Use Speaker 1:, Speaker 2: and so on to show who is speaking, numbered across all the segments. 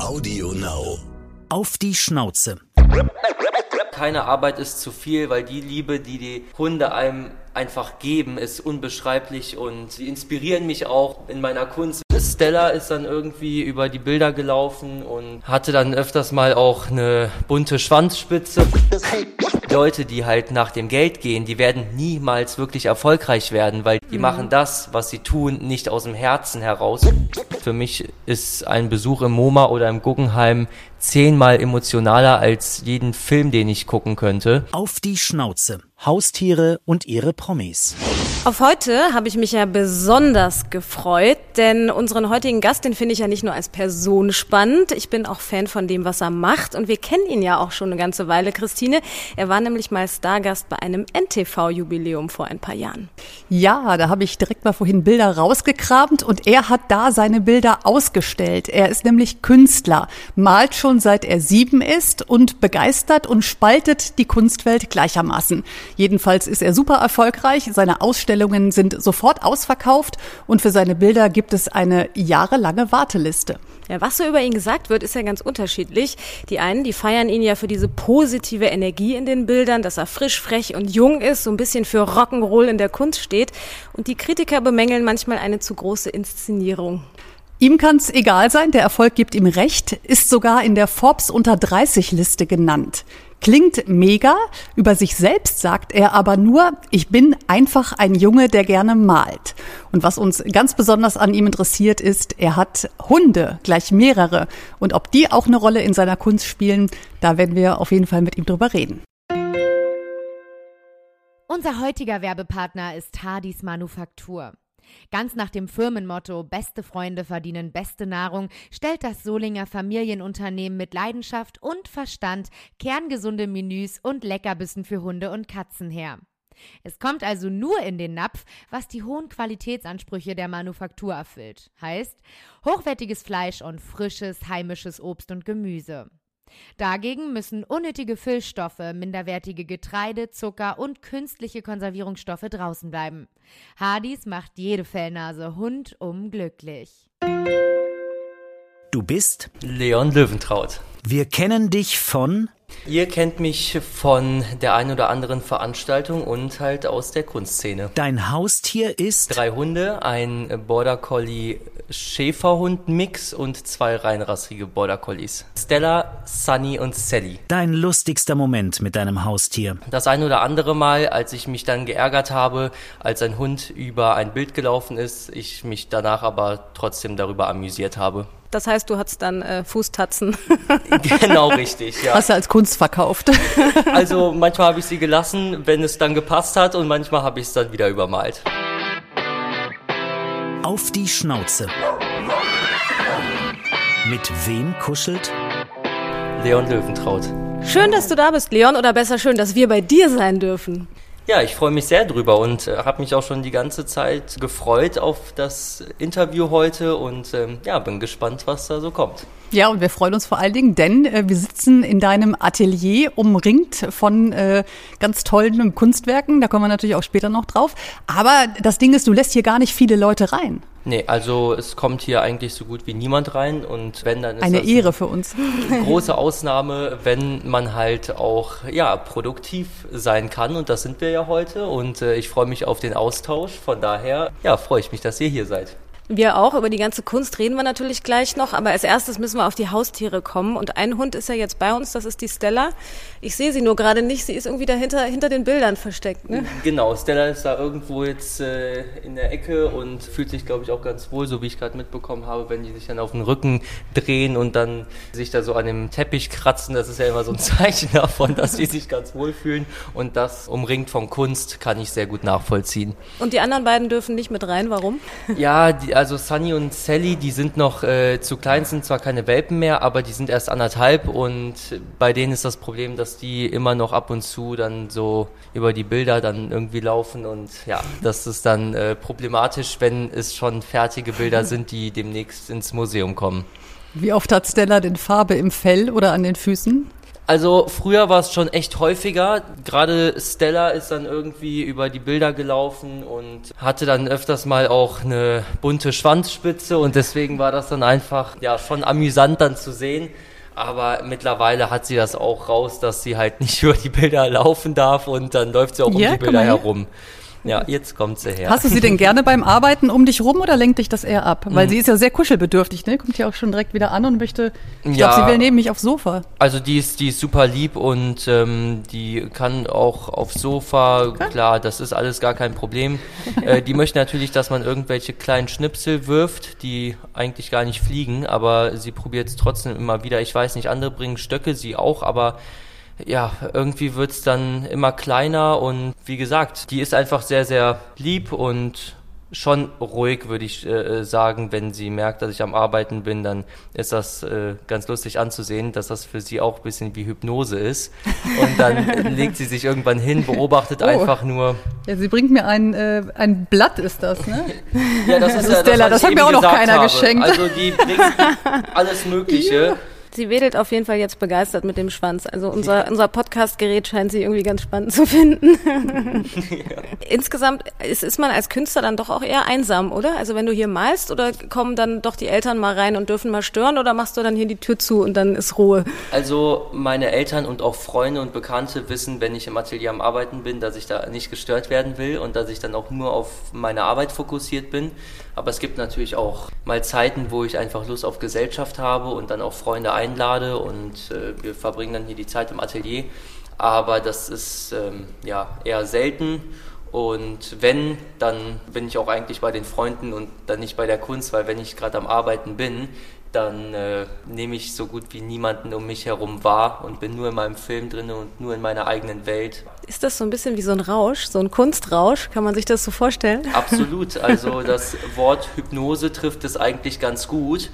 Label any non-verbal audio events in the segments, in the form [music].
Speaker 1: Audio Now.
Speaker 2: Auf die Schnauze.
Speaker 3: Keine Arbeit ist zu viel, weil die Liebe, die die Hunde einem einfach geben, ist unbeschreiblich und sie inspirieren mich auch in meiner Kunst. Stella ist dann irgendwie über die Bilder gelaufen und hatte dann öfters mal auch eine bunte Schwanzspitze. Leute, die halt nach dem Geld gehen, die werden niemals wirklich erfolgreich werden, weil die machen das, was sie tun, nicht aus dem Herzen heraus. Für mich ist ein Besuch im MoMA oder im Guggenheim zehnmal emotionaler als jeden Film, den ich gucken könnte.
Speaker 2: Auf die Schnauze. Haustiere und ihre Promis.
Speaker 4: Auf heute habe ich mich ja besonders gefreut, denn unseren heutigen Gast, den finde ich ja nicht nur als Person spannend, ich bin auch Fan von dem, was er macht und wir kennen ihn ja auch schon eine ganze Weile, Christine. Er war nämlich mal Stargast bei einem NTV-Jubiläum vor ein paar Jahren.
Speaker 5: Ja, da habe ich direkt mal vorhin Bilder rausgekramt und er hat da seine Bilder ausgestellt. Er ist nämlich Künstler, malt schon seit er sieben ist und begeistert und spaltet die Kunstwelt gleichermaßen. Jedenfalls ist er super erfolgreich. Seine Ausstellungen sind sofort ausverkauft und für seine Bilder gibt es eine jahrelange Warteliste.
Speaker 4: Ja, was so über ihn gesagt wird, ist ja ganz unterschiedlich. Die einen, die feiern ihn ja für diese positive Energie in den Bildern, dass er frisch, frech und jung ist, so ein bisschen für Rock'n'Roll in der Kunst steht. Und die Kritiker bemängeln manchmal eine zu große Inszenierung.
Speaker 5: Ihm kann es egal sein, der Erfolg gibt ihm recht, ist sogar in der Forbes unter 30 Liste genannt. Klingt mega, über sich selbst sagt er aber nur, ich bin einfach ein Junge, der gerne malt. Und was uns ganz besonders an ihm interessiert ist, er hat Hunde, gleich mehrere. Und ob die auch eine Rolle in seiner Kunst spielen, da werden wir auf jeden Fall mit ihm drüber reden.
Speaker 6: Unser heutiger Werbepartner ist Hardis Manufaktur. Ganz nach dem Firmenmotto Beste Freunde verdienen beste Nahrung stellt das Solinger Familienunternehmen mit Leidenschaft und Verstand kerngesunde Menüs und Leckerbissen für Hunde und Katzen her. Es kommt also nur in den Napf, was die hohen Qualitätsansprüche der Manufaktur erfüllt. Heißt, hochwertiges Fleisch und frisches heimisches Obst und Gemüse. Dagegen müssen unnötige Füllstoffe, minderwertige Getreide, Zucker und künstliche Konservierungsstoffe draußen bleiben. Hardys macht jede Fellnase rundum glücklich.
Speaker 2: Du bist?
Speaker 3: Leon Löwentraut.
Speaker 2: Wir kennen dich von?
Speaker 3: Ihr kennt mich von der einen oder anderen Veranstaltung und halt aus der Kunstszene.
Speaker 2: Dein Haustier ist?
Speaker 3: Drei Hunde, ein Border Collie Schäferhund Mix und zwei reinrassige Border Collies. Stella, Sunny und Sally.
Speaker 2: Dein lustigster Moment mit deinem Haustier?
Speaker 3: Das ein oder andere Mal, als ich mich dann geärgert habe, als ein Hund über ein Bild gelaufen ist, ich mich danach aber trotzdem darüber amüsiert habe.
Speaker 4: Das heißt, du hattest dann äh, Fußtatzen. [laughs]
Speaker 3: genau richtig, ja.
Speaker 5: Hast du als Kunst verkauft? [laughs]
Speaker 3: Also manchmal habe ich sie gelassen, wenn es dann gepasst hat und manchmal habe ich es dann wieder übermalt.
Speaker 2: Auf die Schnauze. Mit wem kuschelt?
Speaker 3: Leon Löwentraut.
Speaker 4: Schön, dass du da bist, Leon, oder besser schön, dass wir bei dir sein dürfen.
Speaker 3: Ja, ich freue mich sehr drüber und äh, habe mich auch schon die ganze Zeit gefreut auf das Interview heute und ähm, ja, bin gespannt, was da so kommt.
Speaker 5: Ja, und wir freuen uns vor allen Dingen, denn äh, wir sitzen in deinem Atelier umringt von äh, ganz tollen Kunstwerken. Da kommen wir natürlich auch später noch drauf. Aber das Ding ist, du lässt hier gar nicht viele Leute rein.
Speaker 3: Nee, also es kommt hier eigentlich so gut wie niemand rein und wenn dann ist
Speaker 5: Eine Ehre für uns.
Speaker 3: eine große Ausnahme, wenn man halt auch ja produktiv sein kann und das sind wir ja heute und äh, ich freue mich auf den Austausch. Von daher ja freue ich mich, dass ihr hier seid.
Speaker 4: Wir auch. Über die ganze Kunst reden wir natürlich gleich noch. Aber als erstes müssen wir auf die Haustiere kommen. Und ein Hund ist ja jetzt bei uns. Das ist die Stella. Ich sehe sie nur gerade nicht. Sie ist irgendwie dahinter, hinter den Bildern versteckt. Ne?
Speaker 3: Genau, Stella ist da irgendwo jetzt äh, in der Ecke und fühlt sich, glaube ich, auch ganz wohl, so wie ich gerade mitbekommen habe, wenn die sich dann auf den Rücken drehen und dann sich da so an dem Teppich kratzen. Das ist ja immer so ein [laughs] Zeichen davon, dass die sich ganz wohl fühlen. Und das umringt von Kunst kann ich sehr gut nachvollziehen.
Speaker 4: Und die anderen beiden dürfen nicht mit rein. Warum?
Speaker 3: Ja, die, also Sunny und Sally, die sind noch äh, zu klein, sind zwar keine Welpen mehr, aber die sind erst anderthalb und bei denen ist das Problem, dass die immer noch ab und zu dann so über die Bilder dann irgendwie laufen und ja, das ist dann äh, problematisch, wenn es schon fertige Bilder [laughs] sind, die demnächst ins Museum kommen.
Speaker 5: Wie oft hat Stella denn Farbe im Fell oder an den Füßen?
Speaker 3: Also früher war es schon echt häufiger. Gerade Stella ist dann irgendwie über die Bilder gelaufen und hatte dann öfters mal auch eine bunte Schwanzspitze und deswegen war das dann einfach ja schon amüsant dann zu sehen. Aber mittlerweile hat sie das auch raus, dass sie halt nicht [laughs] über die Bilder laufen darf und dann läuft sie auch
Speaker 5: Ja,
Speaker 3: um die
Speaker 5: komm
Speaker 3: Bilder
Speaker 5: mal her.
Speaker 3: Ja, jetzt kommt sie her.
Speaker 5: Hast du sie denn gerne beim Arbeiten um dich rum oder lenkt dich das eher ab?
Speaker 3: Mhm.
Speaker 5: Weil sie ist ja sehr kuschelbedürftig, ne? Kommt ja auch schon direkt wieder an und möchte, ich
Speaker 3: Ja.
Speaker 5: glaube, sie will neben mich aufs Sofa.
Speaker 3: Also die ist, die ist super lieb und ähm, die kann auch aufs Sofa, klar, das ist alles gar kein Problem. [laughs] äh, die möchte natürlich, dass man irgendwelche kleinen Schnipsel wirft, die eigentlich gar nicht fliegen, aber sie probiert es trotzdem immer wieder. Ich weiß nicht, andere bringen Stöcke, sie auch, aber ja, irgendwie wird's dann immer kleiner und wie gesagt, die ist einfach sehr, sehr lieb und schon ruhig, würde ich äh, sagen, wenn sie merkt, dass ich am Arbeiten bin, dann ist das äh, ganz lustig anzusehen, dass das für sie auch ein bisschen wie Hypnose ist. Und dann [laughs] legt sie sich irgendwann hin, beobachtet
Speaker 5: Oh.
Speaker 3: einfach nur.
Speaker 5: Ja, sie bringt mir ein, äh, ein Blatt, ist das, ne?
Speaker 3: Ja, das ist
Speaker 5: Also Stella,
Speaker 3: was
Speaker 5: das
Speaker 3: ich
Speaker 5: hat mir auch noch keiner
Speaker 3: habe.
Speaker 5: geschenkt.
Speaker 3: Also die bringt [laughs] alles Mögliche.
Speaker 4: Sie wedelt auf jeden Fall jetzt begeistert mit dem Schwanz. Also unser, unser Podcast-Gerät scheint sie irgendwie ganz spannend zu finden. [laughs] Insgesamt ist, ist man als Künstler dann doch auch eher einsam, oder? Also wenn du hier malst oder kommen dann doch die Eltern mal rein und dürfen mal stören oder machst du dann hier die Tür zu und dann ist Ruhe?
Speaker 3: Also meine Eltern und auch Freunde und Bekannte wissen, wenn ich im Atelier am Arbeiten bin, dass ich da nicht gestört werden will und dass ich dann auch nur auf meine Arbeit fokussiert bin. Aber es gibt natürlich auch mal Zeiten, wo ich einfach Lust auf Gesellschaft habe und dann auch Freunde einlade und äh, wir verbringen dann hier die Zeit im Atelier. Aber das ist ähm, ja eher selten. Und wenn, dann bin ich auch eigentlich bei den Freunden und dann nicht bei der Kunst, weil wenn ich gerade am Arbeiten bin, dann äh, nehme ich so gut wie niemanden um mich herum wahr und bin nur in meinem Film drin und nur in meiner eigenen Welt.
Speaker 4: Ist das so ein bisschen wie so ein Rausch, so ein Kunstrausch? Kann man sich das so vorstellen?
Speaker 3: Absolut. [laughs] Also das Wort Hypnose trifft es eigentlich ganz gut,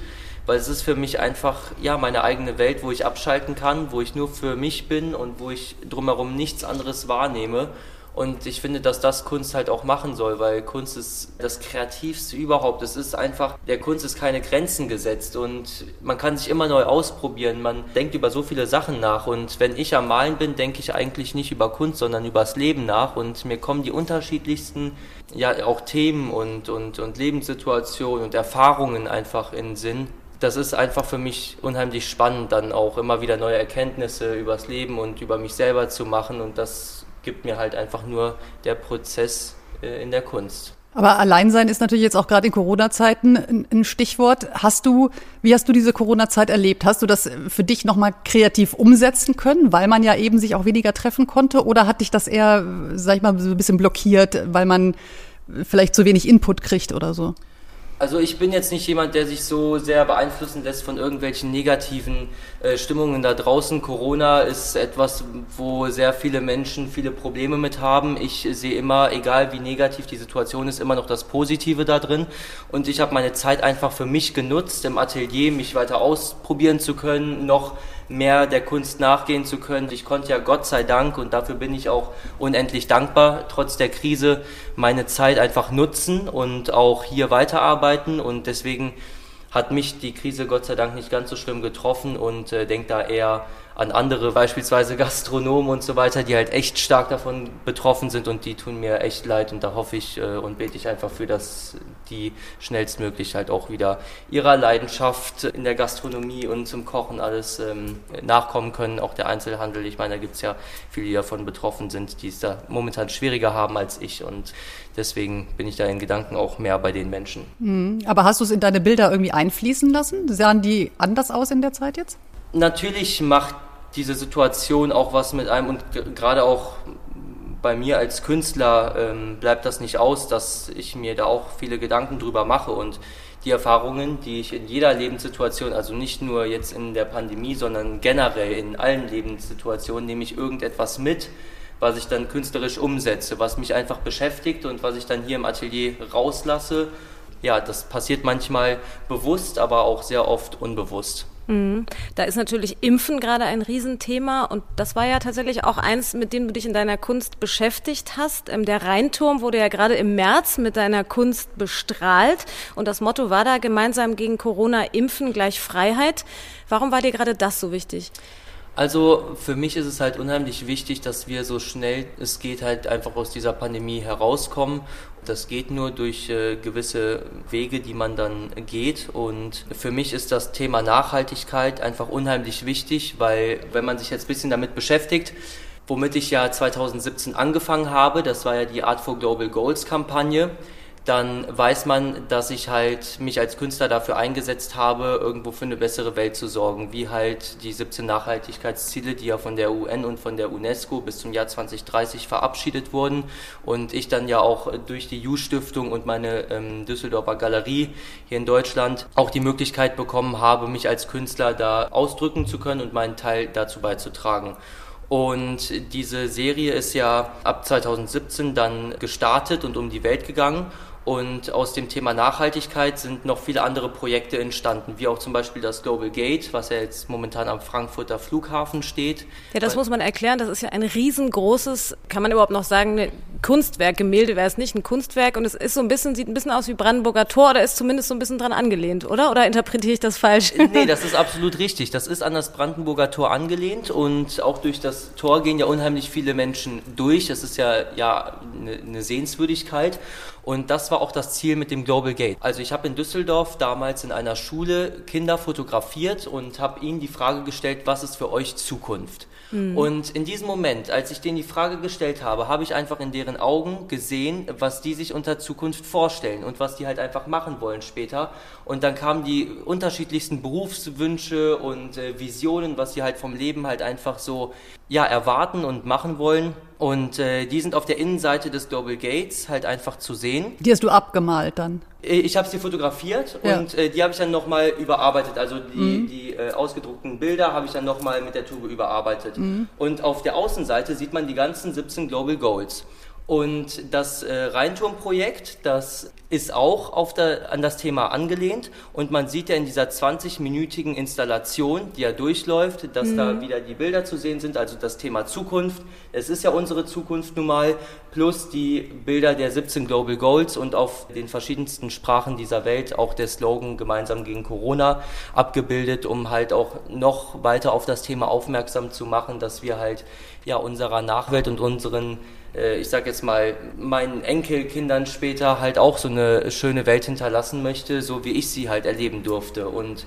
Speaker 3: weil es ist für mich einfach ja meine eigene Welt, wo ich abschalten kann, wo ich nur für mich bin und wo ich drumherum nichts anderes wahrnehme. Und ich finde, dass das Kunst halt auch machen soll, weil Kunst ist das Kreativste überhaupt. Es ist einfach, der Kunst ist keine Grenzen gesetzt und man kann sich immer neu ausprobieren. Man denkt über so viele Sachen nach und wenn ich am Malen bin, denke ich eigentlich nicht über Kunst, sondern übers Leben nach und mir kommen die unterschiedlichsten, ja, auch Themen und, und, und Lebenssituationen und Erfahrungen einfach in den Sinn. Das ist einfach für mich unheimlich spannend, dann auch immer wieder neue Erkenntnisse übers Leben und über mich selber zu machen und das gibt mir halt einfach nur der Prozess äh, in der Kunst.
Speaker 5: Aber Alleinsein ist natürlich jetzt auch gerade in Corona-Zeiten ein, Stichwort. Hast du, wie hast du diese Corona-Zeit erlebt? Hast du das für dich nochmal kreativ umsetzen können, weil man ja eben sich auch weniger treffen konnte? Oder hat dich das eher, sag ich mal, so ein bisschen blockiert, weil man vielleicht zu wenig Input kriegt oder so?
Speaker 3: Also ich bin jetzt nicht jemand, der sich so sehr beeinflussen lässt von irgendwelchen negativen äh, Stimmungen da draußen. Corona ist etwas, wo sehr viele Menschen viele Probleme mit haben. Ich sehe immer, egal wie negativ die Situation ist, immer noch das Positive da drin. Und ich habe meine Zeit einfach für mich genutzt, im Atelier mich weiter ausprobieren zu können, noch mehr der Kunst nachgehen zu können. Ich konnte ja Gott sei Dank, und dafür bin ich auch unendlich dankbar, trotz der Krise meine Zeit einfach nutzen und auch hier weiterarbeiten. Und deswegen hat mich die Krise Gott sei Dank nicht ganz so schlimm getroffen und äh, denke da eher an andere, beispielsweise Gastronomen und so weiter, die halt echt stark davon betroffen sind und die tun mir echt leid und da hoffe ich äh, und bete ich einfach für, dass die schnellstmöglich halt auch wieder ihrer Leidenschaft in der Gastronomie und zum Kochen alles ähm, nachkommen können, auch der Einzelhandel. Ich meine, da gibt's ja viele, die davon betroffen sind, die es da momentan schwieriger haben als ich und deswegen bin ich da in Gedanken auch mehr bei den Menschen.
Speaker 5: Aber hast du es in deine Bilder irgendwie einfließen lassen? Sahen die anders aus in der Zeit jetzt?
Speaker 3: Natürlich macht diese Situation auch was mit einem und gerade auch bei mir als Künstler ähm, bleibt das nicht aus, dass ich mir da auch viele Gedanken drüber mache und die Erfahrungen, die ich in jeder Lebenssituation, also nicht nur jetzt in der Pandemie, sondern generell in allen Lebenssituationen, nehme ich irgendetwas mit, was ich dann künstlerisch umsetze, was mich einfach beschäftigt und was ich dann hier im Atelier rauslasse. Ja, das passiert manchmal bewusst, aber auch sehr oft unbewusst.
Speaker 4: Da ist natürlich Impfen gerade ein Riesenthema und das war ja tatsächlich auch eins, mit dem du dich in deiner Kunst beschäftigt hast. Ähm, Der Rheinturm wurde ja gerade im März mit deiner Kunst bestrahlt und das Motto war da gemeinsam gegen Corona impfen gleich Freiheit. Warum war dir gerade das so wichtig?
Speaker 3: Also für mich ist es halt unheimlich wichtig, dass wir so schnell es geht halt einfach aus dieser Pandemie herauskommen. Das geht nur durch äh, gewisse Wege, die man dann geht. Und für mich ist das Thema Nachhaltigkeit einfach unheimlich wichtig, weil wenn man sich jetzt ein bisschen damit beschäftigt, womit ich ja 2017 angefangen habe, das war ja die Art for Global Goals Kampagne dann weiß man, dass ich halt mich als Künstler dafür eingesetzt habe, irgendwo für eine bessere Welt zu sorgen, wie halt die 17 Nachhaltigkeitsziele, die ja von der UN und von der UNESCO bis zum Jahr 2030 verabschiedet wurden und ich dann ja auch durch die U-Stiftung und meine ähm, Düsseldorfer Galerie hier in Deutschland auch die Möglichkeit bekommen habe, mich als Künstler da ausdrücken zu können und meinen Teil dazu beizutragen. Und diese Serie ist ja ab 2017 dann gestartet und um die Welt gegangen. Und aus dem Thema Nachhaltigkeit sind noch viele andere Projekte entstanden, wie auch zum Beispiel das Global Gate, was ja jetzt momentan am Frankfurter Flughafen steht.
Speaker 4: Ja, das muss man erklären. Das ist ja ein riesengroßes, kann man überhaupt noch sagen, Kunstwerk. Gemälde wäre es nicht, ein Kunstwerk. Und es ist so ein bisschen, sieht ein bisschen aus wie Brandenburger Tor oder ist zumindest so ein bisschen dran angelehnt, oder? Oder interpretiere ich das falsch?
Speaker 3: Nee, das ist absolut richtig. Das ist an das Brandenburger Tor angelehnt und auch durch das Tor gehen ja unheimlich viele Menschen durch. Das ist ja, ja eine, eine Sehenswürdigkeit. Und das war auch das Ziel mit dem Global Gate. Also ich habe in Düsseldorf damals in einer Schule Kinder fotografiert und habe ihnen die Frage gestellt, was ist für euch Zukunft? Mhm. Und in diesem Moment, als ich denen die Frage gestellt habe, habe ich einfach in deren Augen gesehen, was die sich unter Zukunft vorstellen und was die halt einfach machen wollen später. Und dann kamen die unterschiedlichsten Berufswünsche und äh, Visionen, was sie halt vom Leben halt einfach so ja erwarten und machen wollen. Und äh, die sind auf der Innenseite des Global Gates halt einfach zu sehen.
Speaker 5: Die hast du abgemalt dann?
Speaker 3: Äh, ich habe sie fotografiert ja. und äh, die habe ich dann nochmal überarbeitet. Also die, mhm. die äh, ausgedruckten Bilder habe ich dann nochmal mit der Tube überarbeitet. Mhm. Und auf der Außenseite sieht man die ganzen 17 Global Goals. Und das äh, Rheinturmprojekt, das ist auch auf der, an das Thema angelehnt. Und man sieht ja in dieser 20-minütigen Installation, die ja durchläuft, dass mhm. da wieder die Bilder zu sehen sind, also das Thema Zukunft. Es ist ja unsere Zukunft nun mal, plus die Bilder der 17 Global Goals und auf den verschiedensten Sprachen dieser Welt auch der Slogan gemeinsam gegen Corona abgebildet, um halt auch noch weiter auf das Thema aufmerksam zu machen, dass wir halt ja unserer Nachwelt und unseren ich sag jetzt mal, meinen Enkelkindern später halt auch so eine schöne Welt hinterlassen möchte, so wie ich sie halt erleben durfte. Und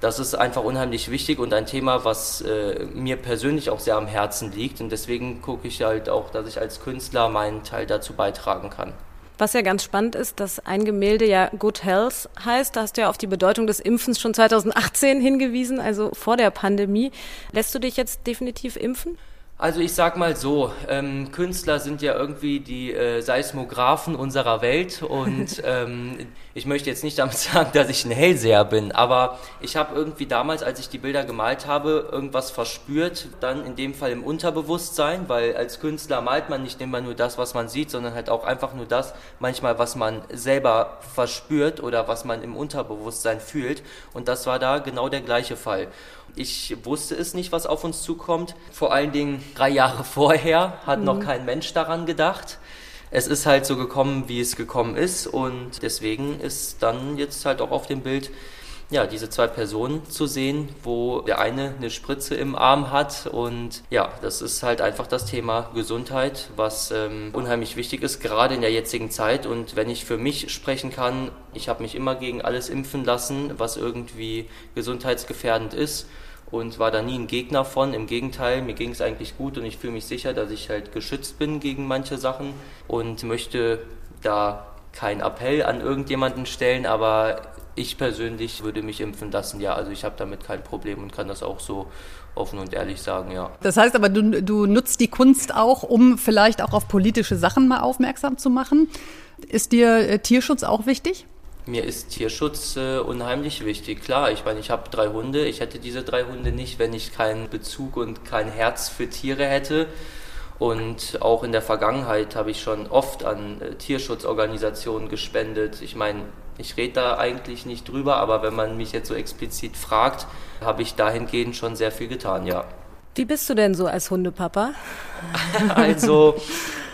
Speaker 3: das ist einfach unheimlich wichtig und ein Thema, was äh, mir persönlich auch sehr am Herzen liegt. Und deswegen gucke ich halt auch, dass ich als Künstler meinen Teil dazu beitragen kann.
Speaker 4: Was ja ganz spannend ist, dass ein Gemälde ja Good Health heißt. Da hast du ja auf die Bedeutung des Impfens schon 2018 hingewiesen, also vor der Pandemie. Lässt du dich jetzt definitiv impfen?
Speaker 3: Also ich sag mal so, ähm, Künstler sind ja irgendwie die äh, Seismographen unserer Welt und [laughs] ähm, ich möchte jetzt nicht damit [laughs] sagen, dass ich ein Hellseher bin, aber ich habe irgendwie damals, als ich die Bilder gemalt habe, irgendwas verspürt, dann in dem Fall im Unterbewusstsein, weil als Künstler malt man nicht immer nur das, was man sieht, sondern halt auch einfach nur das, manchmal was man selber verspürt oder was man im Unterbewusstsein fühlt und das war da genau der gleiche Fall. Ich wusste es nicht, was auf uns zukommt. Vor allen Dingen drei Jahre [laughs] vorher hat mhm. noch kein Mensch daran gedacht. Es ist halt so gekommen, wie es gekommen ist und deswegen ist dann jetzt halt auch auf dem Bild ja, diese zwei Personen zu sehen, wo der eine eine Spritze im Arm hat und ja, das ist halt einfach das Thema Gesundheit, was ähm, unheimlich wichtig ist, gerade in der jetzigen Zeit und wenn ich für mich sprechen kann, ich habe mich immer gegen alles impfen lassen, was irgendwie gesundheitsgefährdend ist und war da nie ein Gegner von. Im Gegenteil, mir ging es eigentlich gut und ich fühle mich sicher, dass ich halt geschützt bin gegen manche Sachen und möchte da keinen Appell an irgendjemanden stellen, aber ich persönlich würde mich impfen lassen, ja. Also ich habe damit kein Problem und kann das auch so offen und ehrlich sagen, ja.
Speaker 5: Das heißt aber, du, du nutzt die Kunst auch, um vielleicht auch auf politische Sachen mal aufmerksam zu machen. Ist dir äh, Tierschutz auch wichtig?
Speaker 3: Mir ist Tierschutz äh, unheimlich wichtig. Klar, ich meine, ich habe drei Hunde. Ich hätte diese drei Hunde nicht, wenn ich keinen Bezug und kein Herz für Tiere hätte. Und auch in der Vergangenheit habe ich schon oft an äh, Tierschutzorganisationen gespendet. Ich meine, ich rede da eigentlich nicht drüber, aber wenn man mich jetzt so explizit fragt, habe ich dahingehend schon sehr viel getan, ja.
Speaker 4: Wie bist du denn so als Hundepapa? [laughs]
Speaker 3: Also,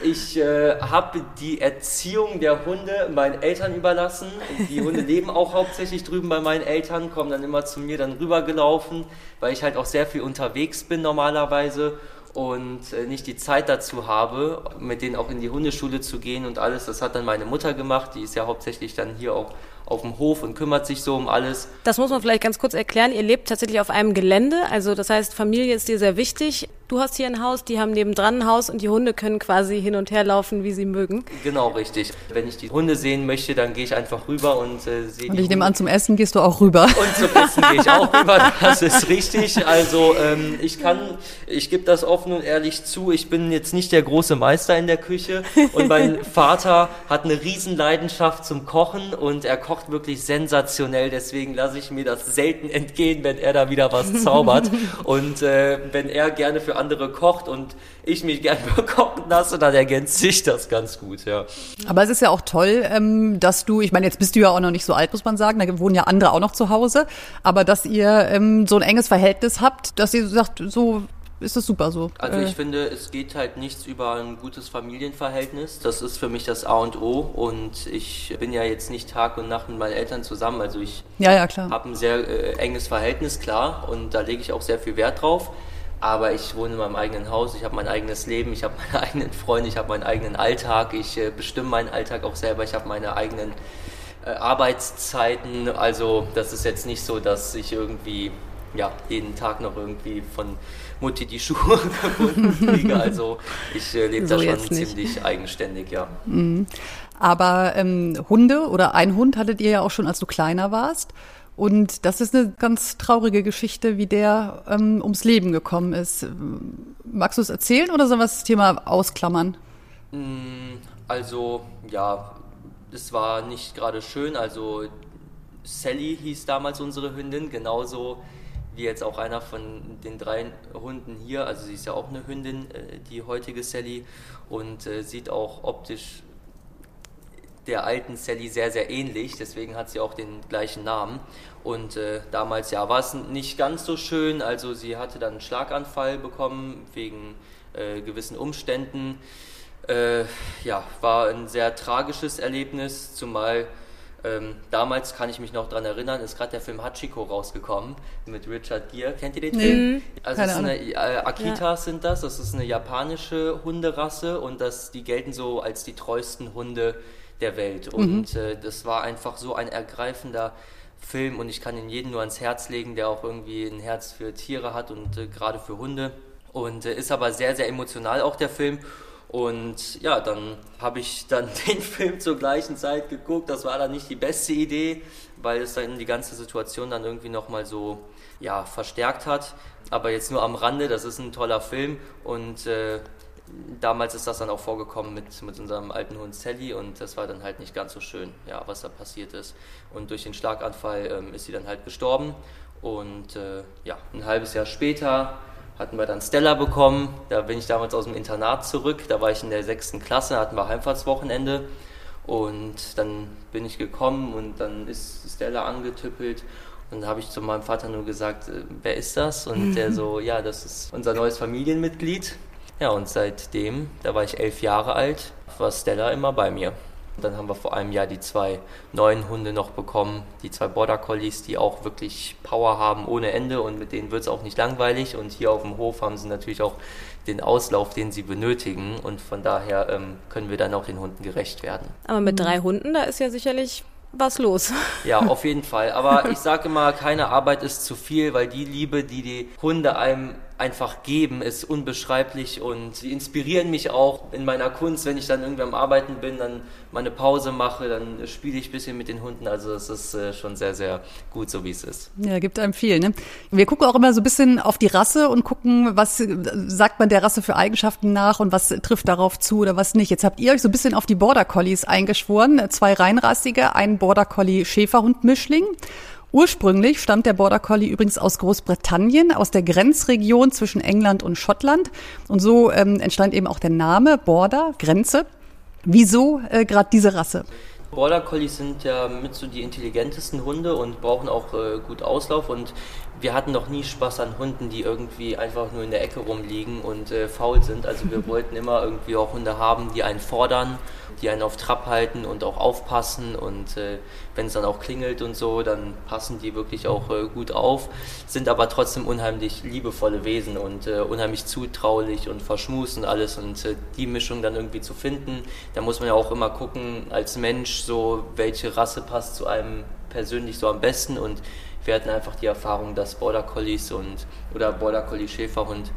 Speaker 3: ich äh, habe die Erziehung der Hunde meinen Eltern überlassen. Die Hunde [laughs] leben auch hauptsächlich drüben bei meinen Eltern, kommen dann immer zu mir dann rübergelaufen, weil ich halt auch sehr viel unterwegs bin normalerweise und äh, nicht die Zeit dazu habe, mit denen auch in die Hundeschule zu gehen und alles. Das hat dann meine Mutter gemacht, die ist ja hauptsächlich dann hier auch auf dem Hof und kümmert sich so um alles.
Speaker 4: Das muss man vielleicht ganz kurz erklären. Ihr lebt tatsächlich auf einem Gelände, also das heißt, Familie ist dir sehr wichtig. Du hast hier ein Haus, die haben nebendran ein Haus und die Hunde können quasi hin und her laufen, wie sie mögen.
Speaker 3: Genau, richtig. Wenn ich die Hunde sehen möchte, dann gehe ich einfach rüber und äh, sehe
Speaker 5: Und ich nehme an, zum Essen gehst du auch rüber.
Speaker 3: Und zum Essen gehe ich auch rüber, das ist richtig. Also ähm, ich kann, ich gebe das offen und ehrlich zu, ich bin jetzt nicht der große Meister in der Küche und mein [laughs] Vater hat eine riesen Leidenschaft zum Kochen und er kocht wirklich sensationell, deswegen lasse ich mir das selten entgehen, wenn er da wieder was zaubert [laughs] und äh, wenn er gerne für andere kocht und ich mich gerne [laughs] bekochen lasse, dann ergänzt sich das ganz gut, ja.
Speaker 5: Aber es ist ja auch toll, ähm, dass du, ich meine, jetzt bist du ja auch noch nicht so alt, muss man sagen, da wohnen ja andere auch noch zu Hause, aber dass ihr ähm, so ein enges Verhältnis habt, dass ihr sagt, so ist das super so.
Speaker 3: Also
Speaker 5: Äh,
Speaker 3: ich finde, es geht halt nichts über ein gutes Familienverhältnis. Das ist für mich das A und O. Und ich bin ja jetzt nicht Tag und Nacht mit meinen Eltern zusammen. Also ich
Speaker 5: ja, ja,
Speaker 3: habe ein sehr äh, enges Verhältnis, klar. Und da lege ich auch sehr viel Wert drauf. Aber ich wohne in meinem eigenen Haus, ich habe mein eigenes Leben, ich habe [laughs] meine eigenen Freunde, ich habe meinen eigenen Alltag, ich äh, bestimme meinen Alltag auch selber, ich habe meine eigenen äh, Arbeitszeiten. Also das ist jetzt nicht so, dass ich irgendwie ja, jeden Tag noch irgendwie von Mutti die Schuhe [laughs] gebunden kriege. Also ich äh, lebe
Speaker 4: So
Speaker 3: da schon
Speaker 4: nicht.
Speaker 3: ziemlich eigenständig, ja.
Speaker 5: Aber ähm, Hunde oder ein Hund hattet ihr ja auch schon, als du kleiner warst. Und das ist eine ganz traurige Geschichte, wie der ähm, ums Leben gekommen ist. Magst du es erzählen oder sollen wir das Thema ausklammern?
Speaker 3: Mm, Also, ja, es war nicht gerade schön. Also, Sally hieß damals unsere Hündin, genauso wie jetzt auch einer von den drei Hunden hier. Also, sie ist ja auch eine Hündin, äh, die heutige Sally, und äh, sieht auch optisch der alten Sally sehr, sehr ähnlich, deswegen hat sie auch den gleichen Namen. Und äh, damals, ja, war es nicht ganz so schön, also sie hatte dann einen Schlaganfall bekommen wegen äh, gewissen Umständen. Äh, ja, war ein sehr tragisches Erlebnis, zumal ähm, damals kann ich mich noch dran erinnern, ist gerade der Film Hachiko rausgekommen mit Richard Gere. Kennt ihr den Film? Also
Speaker 5: Keine
Speaker 3: eine, äh, Akitas sind das, das ist eine japanische Hunderasse und das, die gelten so als die treuesten Hunde der Welt. Und äh, das war einfach so ein ergreifender Film und ich kann ihn jedem nur ans Herz legen, der auch irgendwie ein Herz für Tiere hat und äh, gerade für Hunde. Und äh, ist aber sehr, sehr emotional auch der Film. Und ja, dann habe ich dann [laughs] den Film zur gleichen Zeit geguckt. Das war dann nicht die beste Idee, weil es dann die ganze Situation dann irgendwie nochmal so ja, verstärkt hat. Aber jetzt nur am Rande, das ist ein toller Film und äh, damals ist das dann auch vorgekommen mit, mit unserem alten Hund Sally und das war dann halt nicht ganz so schön, ja, was da passiert ist. Und durch den Schlaganfall ähm, ist sie dann halt gestorben und äh, ja, ein halbes Jahr später hatten wir dann Stella bekommen. Da bin ich damals aus dem Internat zurück. Da war ich in der sechsten Klasse, hatten wir Heimfahrtswochenende. Und dann bin ich gekommen und dann ist Stella angetüppelt. Und dann habe ich zu meinem Vater nur gesagt, äh, wer ist das? Und der so, ja, das ist unser neues Familienmitglied. Ja, und seitdem, da war ich elf Jahre alt, war Stella immer bei mir. Dann haben wir vor einem Jahr die zwei neuen Hunde noch bekommen, die zwei Border Collies, die auch wirklich Power haben ohne Ende und mit denen wird es auch nicht langweilig. Und hier auf dem Hof haben sie natürlich auch den Auslauf, den sie benötigen. Und von daher ähm, können wir dann auch den Hunden gerecht werden.
Speaker 4: Aber mit drei Hunden, da ist ja sicherlich was los. [laughs]
Speaker 3: Ja, auf jeden Fall. Aber ich sage immer, keine Arbeit ist zu viel, weil die Liebe, die die Hunde einem einfach geben, ist unbeschreiblich und sie inspirieren mich auch in meiner Kunst. Wenn ich dann irgendwie am Arbeiten bin, dann meine Pause mache, dann spiele ich ein bisschen mit den Hunden. Also es ist äh, schon sehr, sehr gut, so wie es ist.
Speaker 5: Ja, gibt einem viel. Ne? Wir gucken auch immer so ein bisschen auf die Rasse und gucken, was äh, sagt man der Rasse für Eigenschaften nach und was trifft darauf zu oder was nicht. Jetzt habt ihr euch so ein bisschen auf die Border Collies eingeschworen. Zwei reinrassige, ein Border Collie Schäferhund-Mischling. Ursprünglich stammt der Border Collie übrigens aus Großbritannien, aus der Grenzregion zwischen England und Schottland. Und so ähm, entstand eben auch der Name Border, Grenze. Wieso äh, gerade diese Rasse?
Speaker 3: Border Collies sind ja mit so die intelligentesten Hunde und brauchen auch äh, gut Auslauf und wir hatten noch nie Spaß an Hunden, die irgendwie einfach nur in der Ecke rumliegen und äh, faul sind. Also wir [laughs] wollten immer irgendwie auch Hunde haben, die einen fordern, die einen auf Trab halten und auch aufpassen. Und äh, wenn es dann auch klingelt und so, dann passen die wirklich auch äh, gut auf, sind aber trotzdem unheimlich liebevolle Wesen und äh, unheimlich zutraulich und verschmust und alles. Und äh, die Mischung dann irgendwie zu finden, da muss man ja auch immer gucken als Mensch so, welche Rasse passt zu einem persönlich so am besten. Und wir hatten einfach die Erfahrung, dass Border Collies und oder Border Collie Schäferhund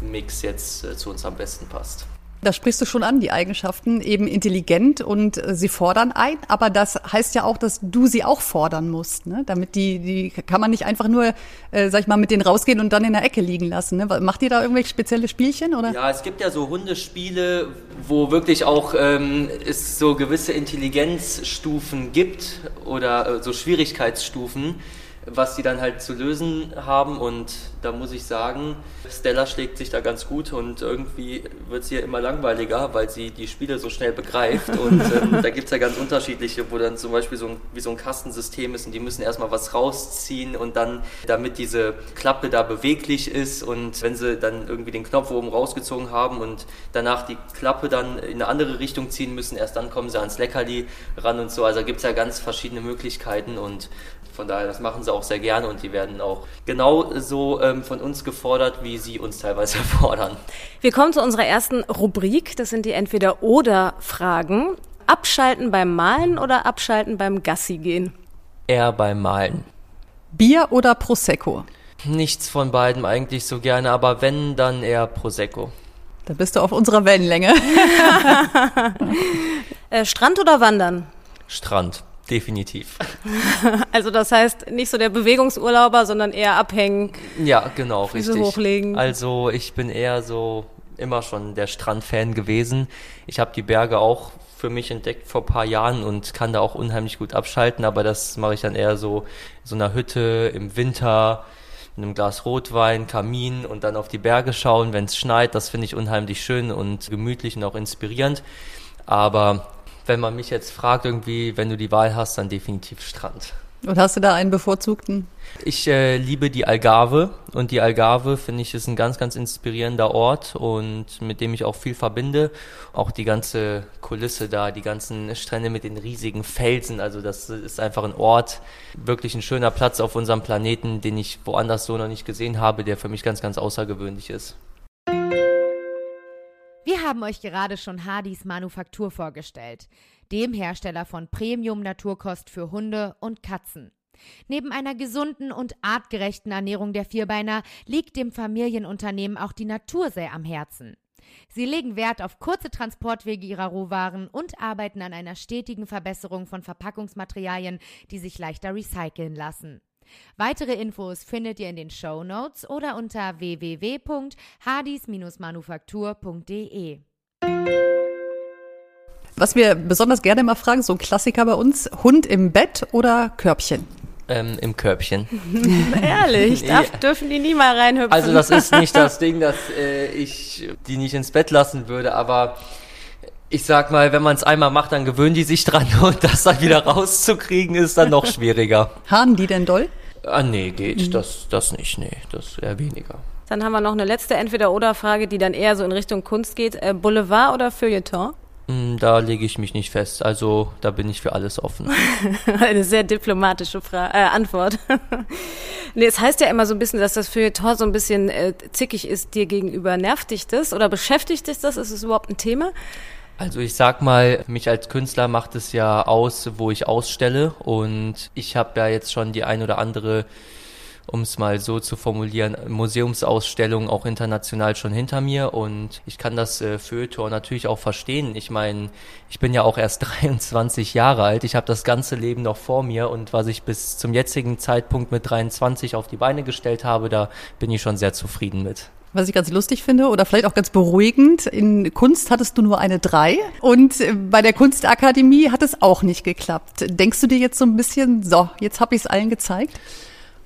Speaker 3: Mix jetzt äh, zu uns am besten passt.
Speaker 5: Da sprichst du schon an, die Eigenschaften, eben intelligent und äh, sie fordern ein, aber das heißt ja auch, dass du sie auch fordern musst, ne? Damit die, die kann man nicht einfach nur, äh, sag ich mal, mit denen rausgehen und dann in der Ecke liegen lassen. Ne? Macht ihr da irgendwelche spezielle Spielchen oder?
Speaker 3: Ja, es gibt ja so Hundespiele, wo wirklich auch ähm, es so gewisse Intelligenzstufen gibt oder äh, so Schwierigkeitsstufen was die dann halt zu lösen haben. Und da muss ich sagen, Stella schlägt sich da ganz gut und irgendwie wird sie ja immer langweiliger, weil sie die Spiele so schnell begreift. Und [laughs] ähm, da gibt es ja ganz unterschiedliche, wo dann zum Beispiel so ein, wie so ein Kastensystem ist und die müssen erstmal was rausziehen und dann, damit diese Klappe da beweglich ist und wenn sie dann irgendwie den Knopf oben rausgezogen haben und danach die Klappe dann in eine andere Richtung ziehen müssen, erst dann kommen sie ans Leckerli ran und so. Also da gibt es ja ganz verschiedene Möglichkeiten und von daher, das machen sie auch sehr gerne und die werden auch genauso ähm, von uns gefordert, wie sie uns teilweise [laughs] fordern.
Speaker 4: Wir kommen zu unserer ersten Rubrik. Das sind die Entweder-Oder-Fragen. Abschalten beim Malen oder abschalten beim Gassi gehen?
Speaker 3: Eher beim Malen.
Speaker 5: Bier oder Prosecco?
Speaker 3: Nichts von beiden eigentlich so gerne, aber wenn, dann eher Prosecco.
Speaker 5: Da bist du auf unserer Wellenlänge. [laughs]
Speaker 4: äh, Strand oder Wandern?
Speaker 3: Strand. Definitiv. [laughs]
Speaker 4: Also das heißt nicht so der Bewegungsurlauber, sondern eher abhängen.
Speaker 3: Ja, genau,
Speaker 4: Füße
Speaker 3: richtig.
Speaker 4: hochlegen.
Speaker 3: Also ich bin eher so immer schon der Strandfan gewesen. Ich habe die Berge auch für mich entdeckt vor paar Jahren und kann da auch unheimlich gut abschalten, aber das mache ich dann eher so so einer Hütte im Winter mit einem Glas Rotwein, Kamin und dann auf die Berge schauen, wenn es schneit. Das finde ich unheimlich schön und gemütlich und auch inspirierend. Aber wenn man mich jetzt fragt, irgendwie, wenn du die Wahl hast, dann definitiv Strand.
Speaker 5: Und hast du da einen bevorzugten?
Speaker 3: Ich äh, liebe die Algarve und die Algarve finde ich ist ein ganz, ganz inspirierender Ort und mit dem ich auch viel verbinde. Auch die ganze Kulisse da, die ganzen Strände mit den riesigen Felsen. Also das ist einfach ein Ort, wirklich ein schöner Platz auf unserem Planeten, den ich woanders so noch nicht gesehen habe, der für mich ganz, ganz außergewöhnlich ist.
Speaker 6: Wir haben euch gerade schon Hardys Manufaktur vorgestellt, dem Hersteller von Premium-Naturkost für Hunde und Katzen. Neben einer gesunden und artgerechten Ernährung der Vierbeiner liegt dem Familienunternehmen auch die Natur sehr am Herzen. Sie legen Wert auf kurze Transportwege ihrer Rohwaren und arbeiten an einer stetigen Verbesserung von Verpackungsmaterialien, die sich leichter recyceln lassen. Weitere Infos findet ihr in den Show Notes oder unter www.hadis-manufaktur.de.
Speaker 5: Was wir besonders gerne immer fragen, so ein Klassiker bei uns, Hund im Bett oder Körbchen?
Speaker 3: Ähm, Im Körbchen. [laughs]
Speaker 4: Ehrlich, darf, ja. dürfen die nie mal reinhüpfen.
Speaker 3: Also das ist nicht das Ding, dass äh, ich die nicht ins Bett lassen würde, aber ich sag mal, wenn man es einmal macht, dann gewöhnen die sich dran [laughs] und das dann wieder rauszukriegen ist dann noch schwieriger.
Speaker 5: Haben die denn doll?
Speaker 3: Ah, nee, geht. Mhm. Das, das nicht, nee. Das eher weniger.
Speaker 4: Dann haben wir noch eine letzte Entweder-Oder-Frage, die dann eher so in Richtung Kunst geht. Äh, Boulevard oder Feuilleton?
Speaker 3: Mm, da lege ich mich nicht fest. Also da bin ich für alles offen. [laughs]
Speaker 4: Eine sehr diplomatische Fra äh, Antwort. [laughs] nee, es heißt ja immer so ein bisschen, dass das Feuilleton so ein bisschen äh, zickig ist dir gegenüber. Nervt dich das oder beschäftigt dich das? Ist es überhaupt ein Thema?
Speaker 3: Also ich sag mal, mich als Künstler macht es ja aus, wo ich ausstelle und ich habe ja jetzt schon die ein oder andere, um es mal so zu formulieren, Museumsausstellung auch international schon hinter mir und ich kann das äh, Feuilleton natürlich auch verstehen. Ich meine, ich bin ja auch erst [laughs] 23 Jahre alt, ich habe das ganze Leben noch vor mir und was ich bis zum jetzigen Zeitpunkt mit 23 auf die Beine gestellt habe, da bin ich schon sehr zufrieden mit.
Speaker 5: Was ich ganz lustig finde oder vielleicht auch ganz beruhigend, in Kunst hattest du nur eine drei und bei der Kunstakademie hat es auch nicht geklappt. Denkst du dir jetzt so ein bisschen, so, jetzt habe ich es allen gezeigt?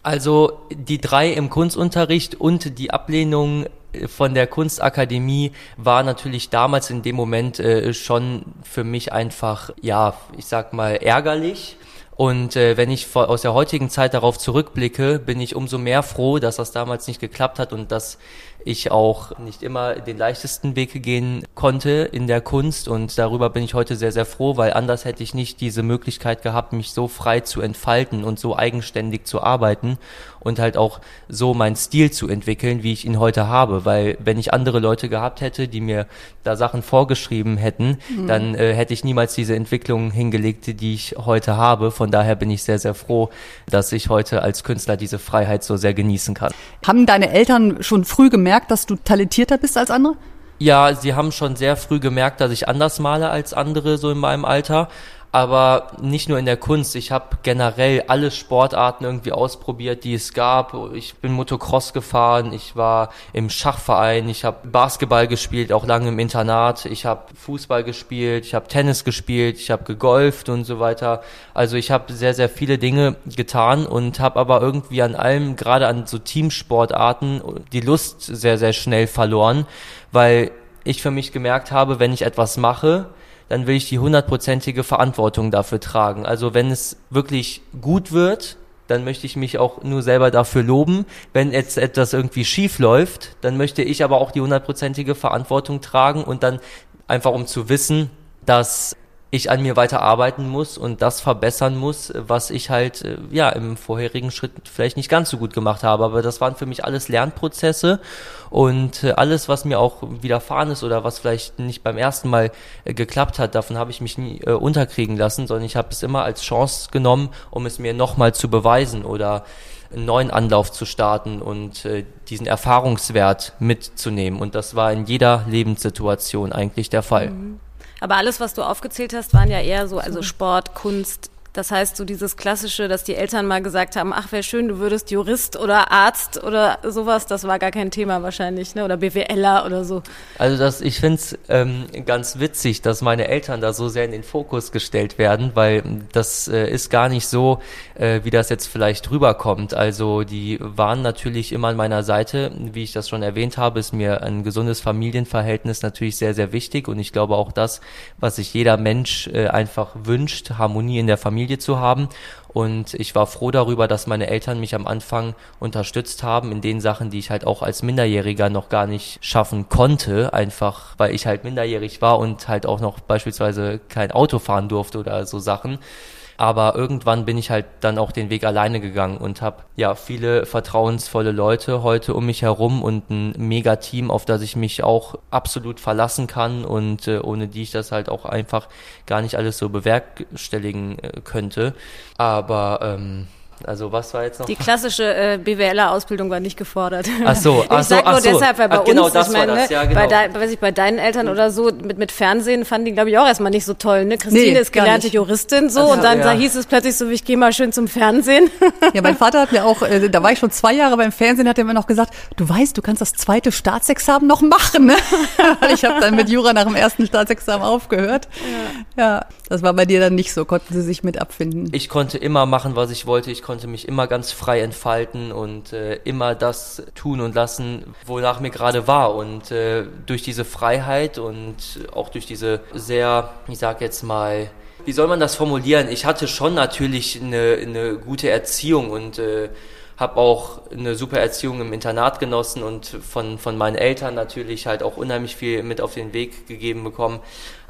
Speaker 3: Also die drei im Kunstunterricht und die Ablehnung von der Kunstakademie war natürlich damals in dem Moment äh, schon für mich einfach, ja, ich sag mal, ärgerlich. Und äh, wenn ich aus der heutigen Zeit darauf zurückblicke, bin ich umso mehr froh, dass das damals nicht geklappt hat und dass ich auch nicht immer den leichtesten Weg gehen konnte in der Kunst und darüber bin ich heute sehr, sehr froh, weil anders hätte ich nicht diese Möglichkeit gehabt, mich so frei zu entfalten und so eigenständig zu arbeiten und halt auch so meinen Stil zu entwickeln, wie ich ihn heute habe, weil wenn ich andere Leute gehabt hätte, die mir da Sachen vorgeschrieben hätten, mhm. dann äh, hätte ich niemals diese Entwicklung hingelegt, die ich heute habe. Von daher bin ich sehr, sehr froh, dass ich heute als Künstler diese Freiheit so sehr genießen kann.
Speaker 5: Haben deine Eltern schon früh gemerkt, gemerkt, dass du talentierter bist als andere?
Speaker 3: Ja, sie haben schon sehr früh gemerkt, dass ich anders male als andere so in meinem Alter aber nicht nur in der Kunst. Ich habe generell alle Sportarten irgendwie ausprobiert, die es gab. Ich bin Motocross gefahren, ich war im Schachverein, ich habe Basketball gespielt, auch lange im Internat. Ich habe Fußball gespielt, ich habe Tennis gespielt, ich habe gegolft und so weiter. Also ich habe sehr, sehr viele Dinge getan und habe aber irgendwie an allem, gerade an so Teamsportarten, die Lust sehr, sehr schnell verloren, weil ich für mich gemerkt habe, wenn ich etwas mache, dann will ich die hundertprozentige Verantwortung dafür tragen. Also wenn es wirklich gut wird, dann möchte ich mich auch nur selber dafür loben. Wenn jetzt etwas irgendwie schief läuft, dann möchte ich aber auch die hundertprozentige Verantwortung tragen und dann einfach um zu wissen, dass ich an mir weiter arbeiten muss und das verbessern muss, was ich halt äh, ja im vorherigen Schritt vielleicht nicht ganz so gut gemacht habe. Aber das waren für mich alles Lernprozesse und äh, alles, was mir auch widerfahren ist oder was vielleicht nicht beim ersten Mal äh, geklappt hat, davon habe ich mich nie äh, unterkriegen lassen, sondern ich habe es immer als Chance genommen, um es mir nochmal zu beweisen oder einen neuen Anlauf zu starten und äh, diesen Erfahrungswert mitzunehmen. Und das war in jeder Lebenssituation eigentlich der Fall. Mhm.
Speaker 4: Aber alles, was du aufgezählt hast, waren ja eher so, also Sport, Kunst, das heißt, so dieses Klassische, dass die Eltern mal gesagt haben, ach, wäre schön, du würdest Jurist oder Arzt oder sowas, das war gar kein Thema wahrscheinlich, ne? Oder BWLer oder so.
Speaker 3: Also das, ich finde es ähm, ganz witzig, dass meine Eltern da so sehr in den Fokus gestellt werden, weil das äh, ist gar nicht so, äh, wie das jetzt vielleicht rüberkommt. Also die waren natürlich immer an meiner Seite. Wie ich das schon erwähnt habe, ist mir ein gesundes Familienverhältnis natürlich sehr, sehr wichtig und ich glaube auch das, was sich jeder Mensch äh, einfach wünscht, Harmonie in der Familie Familie zu haben. Und ich war froh darüber, dass meine Eltern mich am Anfang unterstützt haben in den Sachen, die ich halt auch als Minderjähriger noch gar nicht schaffen konnte, einfach weil ich halt minderjährig war und halt auch noch beispielsweise kein Auto fahren durfte oder so Sachen. Aber irgendwann bin ich halt dann auch den Weg alleine gegangen und habe ja viele vertrauensvolle Leute heute um mich herum und ein mega Team, auf das ich mich auch absolut verlassen kann und äh, ohne die ich das halt auch einfach gar nicht alles so bewerkstelligen äh, könnte. Aber ähm, also was war jetzt noch?
Speaker 4: Die klassische äh, BWLer-Ausbildung war nicht gefordert.
Speaker 3: Ach so, [laughs] ach
Speaker 4: ich sag
Speaker 3: so,
Speaker 4: nur so. deshalb, weil bei
Speaker 3: ach, genau,
Speaker 4: uns,
Speaker 3: das
Speaker 4: ich meine,
Speaker 3: das, ja, genau.
Speaker 4: bei, weiß ich, bei deinen Eltern oder so mit, mit Fernsehen fanden die, glaube ich, auch erstmal nicht so toll. Ne? Christine nee, ist gelernte Juristin so also, und dann ja. da hieß es plötzlich so, ich gehe mal schön zum Fernsehen. [laughs]
Speaker 5: Ja, mein Vater hat mir auch, äh, da war ich schon zwei Jahre beim Fernsehen, hat er mir noch gesagt, du weißt, du kannst das zweite Staatsexamen noch machen. Ne? [laughs] ich habe dann mit Jura nach dem ersten Staatsexamen aufgehört. Ja. ja, das war bei dir dann nicht so, konnten sie sich mit abfinden.
Speaker 3: Ich konnte immer machen, was ich wollte. Ich konnte mich immer ganz frei entfalten und äh, immer das tun und lassen, wonach mir gerade war. Und äh, durch diese Freiheit und auch durch diese sehr, ich sag jetzt mal, wie soll man das formulieren? Ich hatte schon natürlich eine, eine gute Erziehung und äh, habe auch eine super Erziehung im Internat genossen und von, von meinen Eltern natürlich halt auch unheimlich viel mit auf den Weg gegeben bekommen.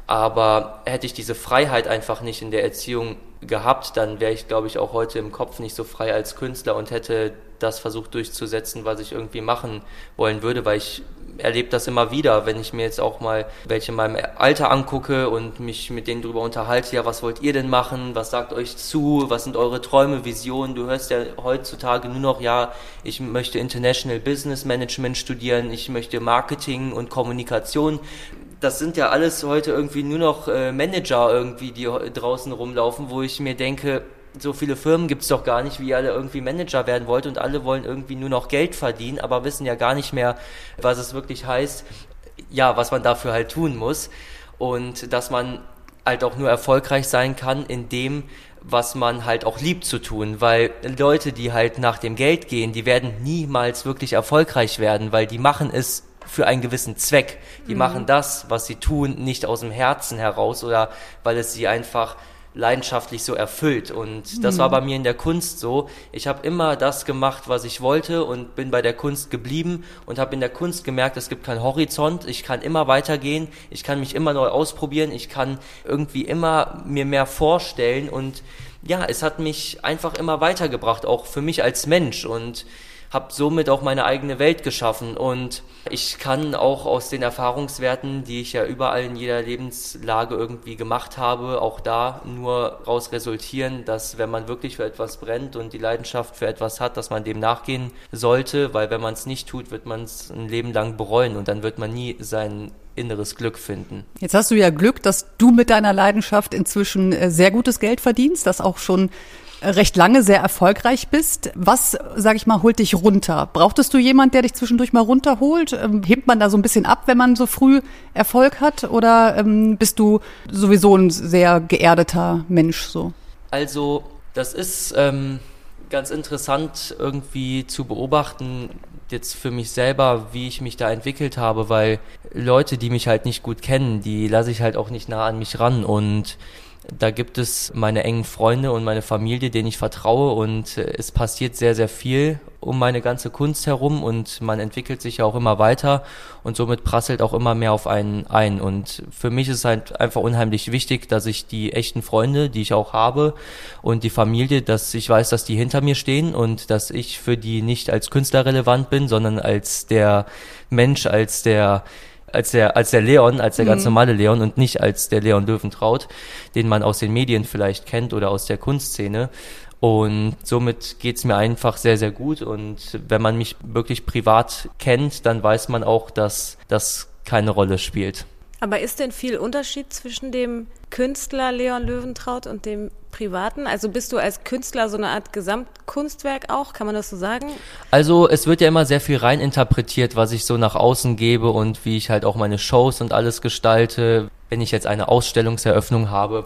Speaker 3: Aber hätte ich diese Freiheit einfach nicht in der Erziehung gehabt, dann wäre ich, glaube ich, auch heute im Kopf nicht so frei als Künstler und hätte das versucht durchzusetzen, was ich irgendwie machen wollen würde, weil ich erlebe das immer wieder, wenn ich mir jetzt auch mal welche in meinem Alter angucke und mich mit denen darüber unterhalte, ja, was wollt ihr denn machen, was sagt euch zu, was sind eure Träume, Visionen, du hörst ja heutzutage nur noch, ja, ich möchte International Business Management studieren, ich möchte Marketing und Kommunikation das sind ja alles heute irgendwie nur noch äh, Manager irgendwie, die draußen rumlaufen, wo ich mir denke, so viele Firmen gibt es doch gar nicht, wie ihr alle irgendwie Manager werden wollt und alle wollen irgendwie nur noch Geld verdienen, aber wissen ja gar nicht mehr, was es wirklich heißt, ja, was man dafür halt tun muss. Und dass man halt auch nur erfolgreich sein kann in dem, was man halt auch liebt zu tun, weil Leute, die halt nach dem Geld gehen, die werden niemals wirklich erfolgreich werden, weil die machen es für einen gewissen Zweck. Die mhm. machen das, was sie tun, nicht aus dem Herzen heraus oder weil es sie einfach leidenschaftlich so erfüllt. Und das mhm. war bei mir in der Kunst so. Ich habe immer das gemacht, was ich wollte und bin bei der Kunst geblieben und habe in der Kunst gemerkt, es gibt keinen Horizont. Ich kann immer weitergehen. Ich kann mich immer neu ausprobieren. Ich kann irgendwie immer mir mehr vorstellen und ja, es hat mich einfach immer weitergebracht, auch für mich als Mensch und habe somit auch meine eigene Welt geschaffen und ich kann auch aus den Erfahrungswerten, die ich ja überall in jeder Lebenslage irgendwie gemacht habe, auch da nur raus resultieren, dass wenn man wirklich für etwas brennt und die Leidenschaft für etwas hat, dass man dem nachgehen sollte, weil wenn man es nicht tut, wird man es ein Leben lang bereuen und dann wird man nie sein inneres Glück finden.
Speaker 5: Jetzt hast du ja Glück, dass du mit deiner Leidenschaft inzwischen äh, sehr gutes Geld verdienst, das auch schon recht lange sehr erfolgreich bist. Was, sag ich mal, holt dich runter? Brauchtest du jemand, der dich zwischendurch mal runterholt? Ähm, hebt man da so ein bisschen ab, wenn man so früh Erfolg hat? Oder ähm, bist du sowieso ein sehr geerdeter Mensch so?
Speaker 3: Also, das ist ähm, ganz interessant irgendwie zu beobachten, jetzt für mich selber, wie ich mich da entwickelt habe, weil Leute, die mich halt nicht gut kennen, die lasse ich halt auch nicht nah an mich ran und da gibt es meine engen Freunde und meine Familie, denen ich vertraue. Und äh, es passiert sehr, sehr viel um meine ganze Kunst herum. Und man entwickelt sich ja auch immer weiter. Und somit prasselt auch immer mehr auf einen ein. Und für mich ist es halt einfach unheimlich wichtig, dass ich die echten Freunde, die ich auch habe und die Familie, dass ich weiß, dass die hinter mir stehen. Und dass ich für die nicht als Künstler relevant bin, sondern als der Mensch, als der als der, als der Leon, als der ganz mhm. normale Leon und nicht als der Leon Löwentraut, den man aus den Medien vielleicht kennt oder aus der Kunstszene. Und somit geht's mir einfach sehr, sehr gut. Und wenn man mich wirklich privat kennt, dann weiß man auch, dass das keine Rolle spielt.
Speaker 4: Aber ist denn viel Unterschied zwischen dem Künstler Leon Löwentraut und dem Privaten? Also bist du als Künstler so eine Art Gesamtkunstwerk auch? Kann man das so sagen?
Speaker 3: Also es wird ja immer sehr viel rein interpretiert, was ich so nach außen gebe und wie ich halt auch meine Shows und alles gestalte, wenn ich jetzt eine Ausstellungseröffnung habe.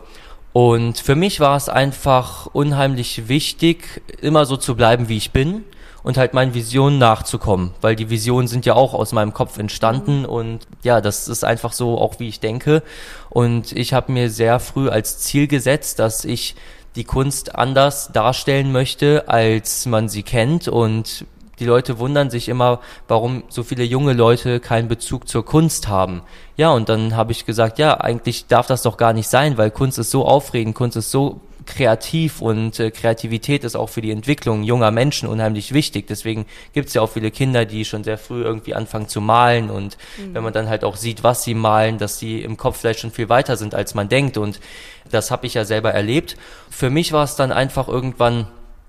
Speaker 3: Und für mich war es einfach unheimlich wichtig, immer so zu bleiben, wie ich bin und halt meinen Visionen nachzukommen, weil die Visionen sind ja auch aus meinem Kopf entstanden mhm. und ja, das ist einfach so auch wie ich denke und ich habe mir sehr früh als Ziel gesetzt, dass ich die Kunst anders darstellen möchte, als man sie kennt und die Leute wundern sich immer, warum so viele junge Leute keinen Bezug zur Kunst haben. Ja, und dann habe ich gesagt, ja, eigentlich darf das doch gar nicht sein, weil Kunst ist so aufregend, Kunst ist so kreativ und äh, Kreativität ist auch für die Entwicklung junger Menschen unheimlich wichtig. Deswegen gibt es ja auch viele Kinder, die schon sehr früh irgendwie anfangen zu malen und mhm. wenn man dann halt auch sieht, was sie malen, dass sie im Kopf vielleicht schon viel weiter sind, als man denkt und das habe ich ja selber erlebt. Für mich war es dann einfach irgendwann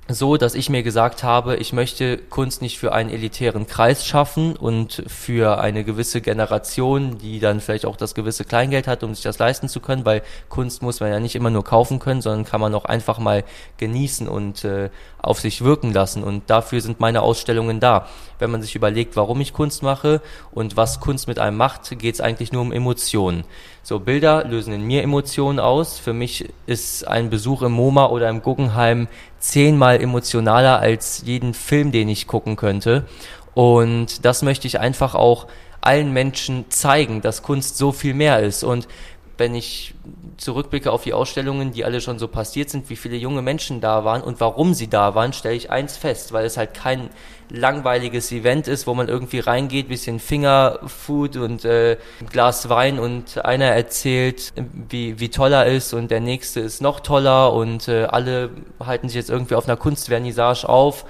Speaker 3: so, dass ich mir gesagt habe, ich möchte Kunst nicht für einen elitären Kreis schaffen und für eine gewisse Generation, die dann vielleicht auch das gewisse Kleingeld hat, um sich das leisten zu können, weil Kunst muss man ja nicht immer nur kaufen können, sondern kann man auch einfach mal genießen und äh, auf sich wirken lassen. Und dafür sind meine Ausstellungen da. Wenn man sich überlegt, warum ich Kunst mache und was Kunst mit einem macht, geht es eigentlich nur um Emotionen. So, Bilder lösen in mir Emotionen aus. Für mich ist ein Besuch im MoMA oder im Guggenheim zehnmal emotionaler als jeden Film, den ich gucken könnte. Und das möchte ich einfach auch allen Menschen zeigen, dass Kunst so viel mehr ist. Und wenn ich zurückblicke auf die Ausstellungen, die alle schon so passiert sind, wie viele junge Menschen da waren und warum sie da waren, stelle ich eins fest, weil es halt kein langweiliges Event ist, wo man irgendwie reingeht, bisschen Fingerfood und äh, ein Glas Wein und einer erzählt, wie, wie toll er ist und der nächste ist noch toller und äh, alle halten sich jetzt irgendwie auf einer Kunstvernissage auf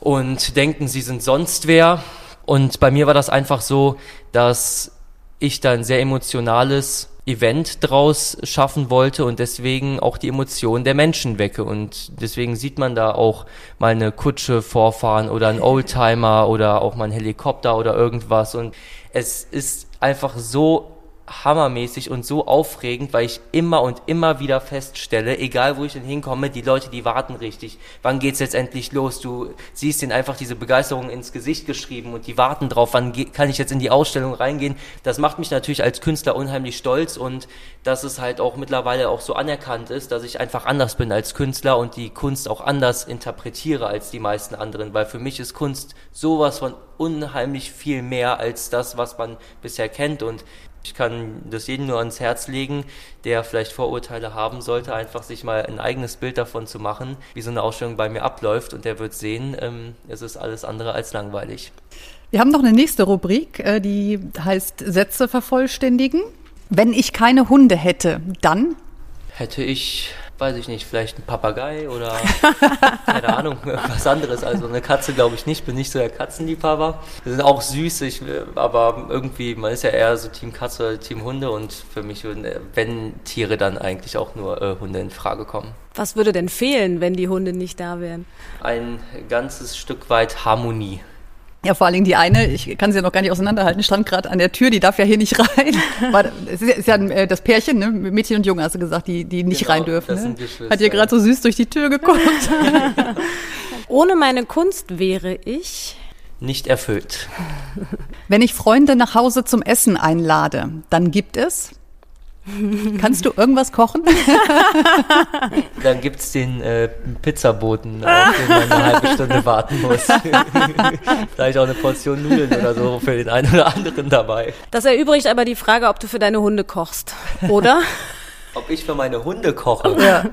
Speaker 3: und denken, sie sind sonst wer. Und bei mir war das einfach so, dass ich da ein sehr emotionales Event draus schaffen wollte und deswegen auch die Emotionen der Menschen wecke. Und deswegen sieht man da auch mal eine Kutsche vorfahren oder ein Oldtimer oder auch mal ein Helikopter oder irgendwas. Und es ist einfach so hammermäßig und so aufregend, weil ich immer und immer wieder feststelle, egal wo ich denn hinkomme, die Leute, die warten richtig. Wann geht's jetzt endlich los? Du siehst ihnen einfach diese Begeisterung ins Gesicht geschrieben und die warten drauf, wann kann ich jetzt in die Ausstellung reingehen. Das macht mich natürlich als Künstler unheimlich stolz und dass es halt auch mittlerweile auch so anerkannt ist, dass ich einfach anders bin als Künstler und die Kunst auch anders interpretiere als die meisten anderen, weil für mich ist Kunst sowas von unheimlich viel mehr als das, was man bisher kennt und ich kann das jedem nur ans Herz legen, der vielleicht Vorurteile haben sollte, einfach sich mal ein eigenes Bild davon zu machen, wie so eine Ausstellung bei mir abläuft und der wird sehen, ähm, es ist alles andere als langweilig.
Speaker 5: Wir haben noch eine nächste Rubrik, äh, die heißt Sätze vervollständigen. Wenn ich keine Hunde hätte, dann
Speaker 3: hätte ich weiß ich nicht, vielleicht ein Papagei oder [laughs] keine Ahnung, was anderes. Also eine Katze glaube ich nicht, bin nicht so der Katzenliebhaber. Die sind auch süß, ich, aber irgendwie, man ist ja eher so Team Katze oder Team Hunde und für mich würden, wenn Tiere, dann eigentlich auch nur äh, Hunde in Frage kommen.
Speaker 4: Was würde denn fehlen, wenn die Hunde nicht da wären?
Speaker 3: Ein ganzes Stück weit Harmonie.
Speaker 5: Ja, vor allen Dingen die eine, ich kann sie ja noch gar nicht auseinanderhalten, stand gerade an der Tür, die darf ja hier nicht rein. [laughs] War, es ist ja äh, das Pärchen, ne? Mädchen und Junge, hast du gesagt, die, die nicht genau, rein dürfen. Ne? Hat ihr gerade so süß durch die Tür geguckt. [laughs] [laughs]
Speaker 4: Ohne meine Kunst wäre ich
Speaker 3: nicht erfüllt.
Speaker 5: Wenn ich Freunde nach Hause zum Essen einlade, dann gibt es Kannst du irgendwas kochen? [laughs]
Speaker 3: Dann gibt es den äh, Pizzaboten, auf den man eine halbe Stunde warten muss. [laughs] Vielleicht auch eine Portion Nudeln oder so für den einen oder anderen dabei.
Speaker 4: Das erübrigt aber die Frage, ob du für deine Hunde kochst, oder?
Speaker 3: Ob ich für meine Hunde koche?
Speaker 4: Ja.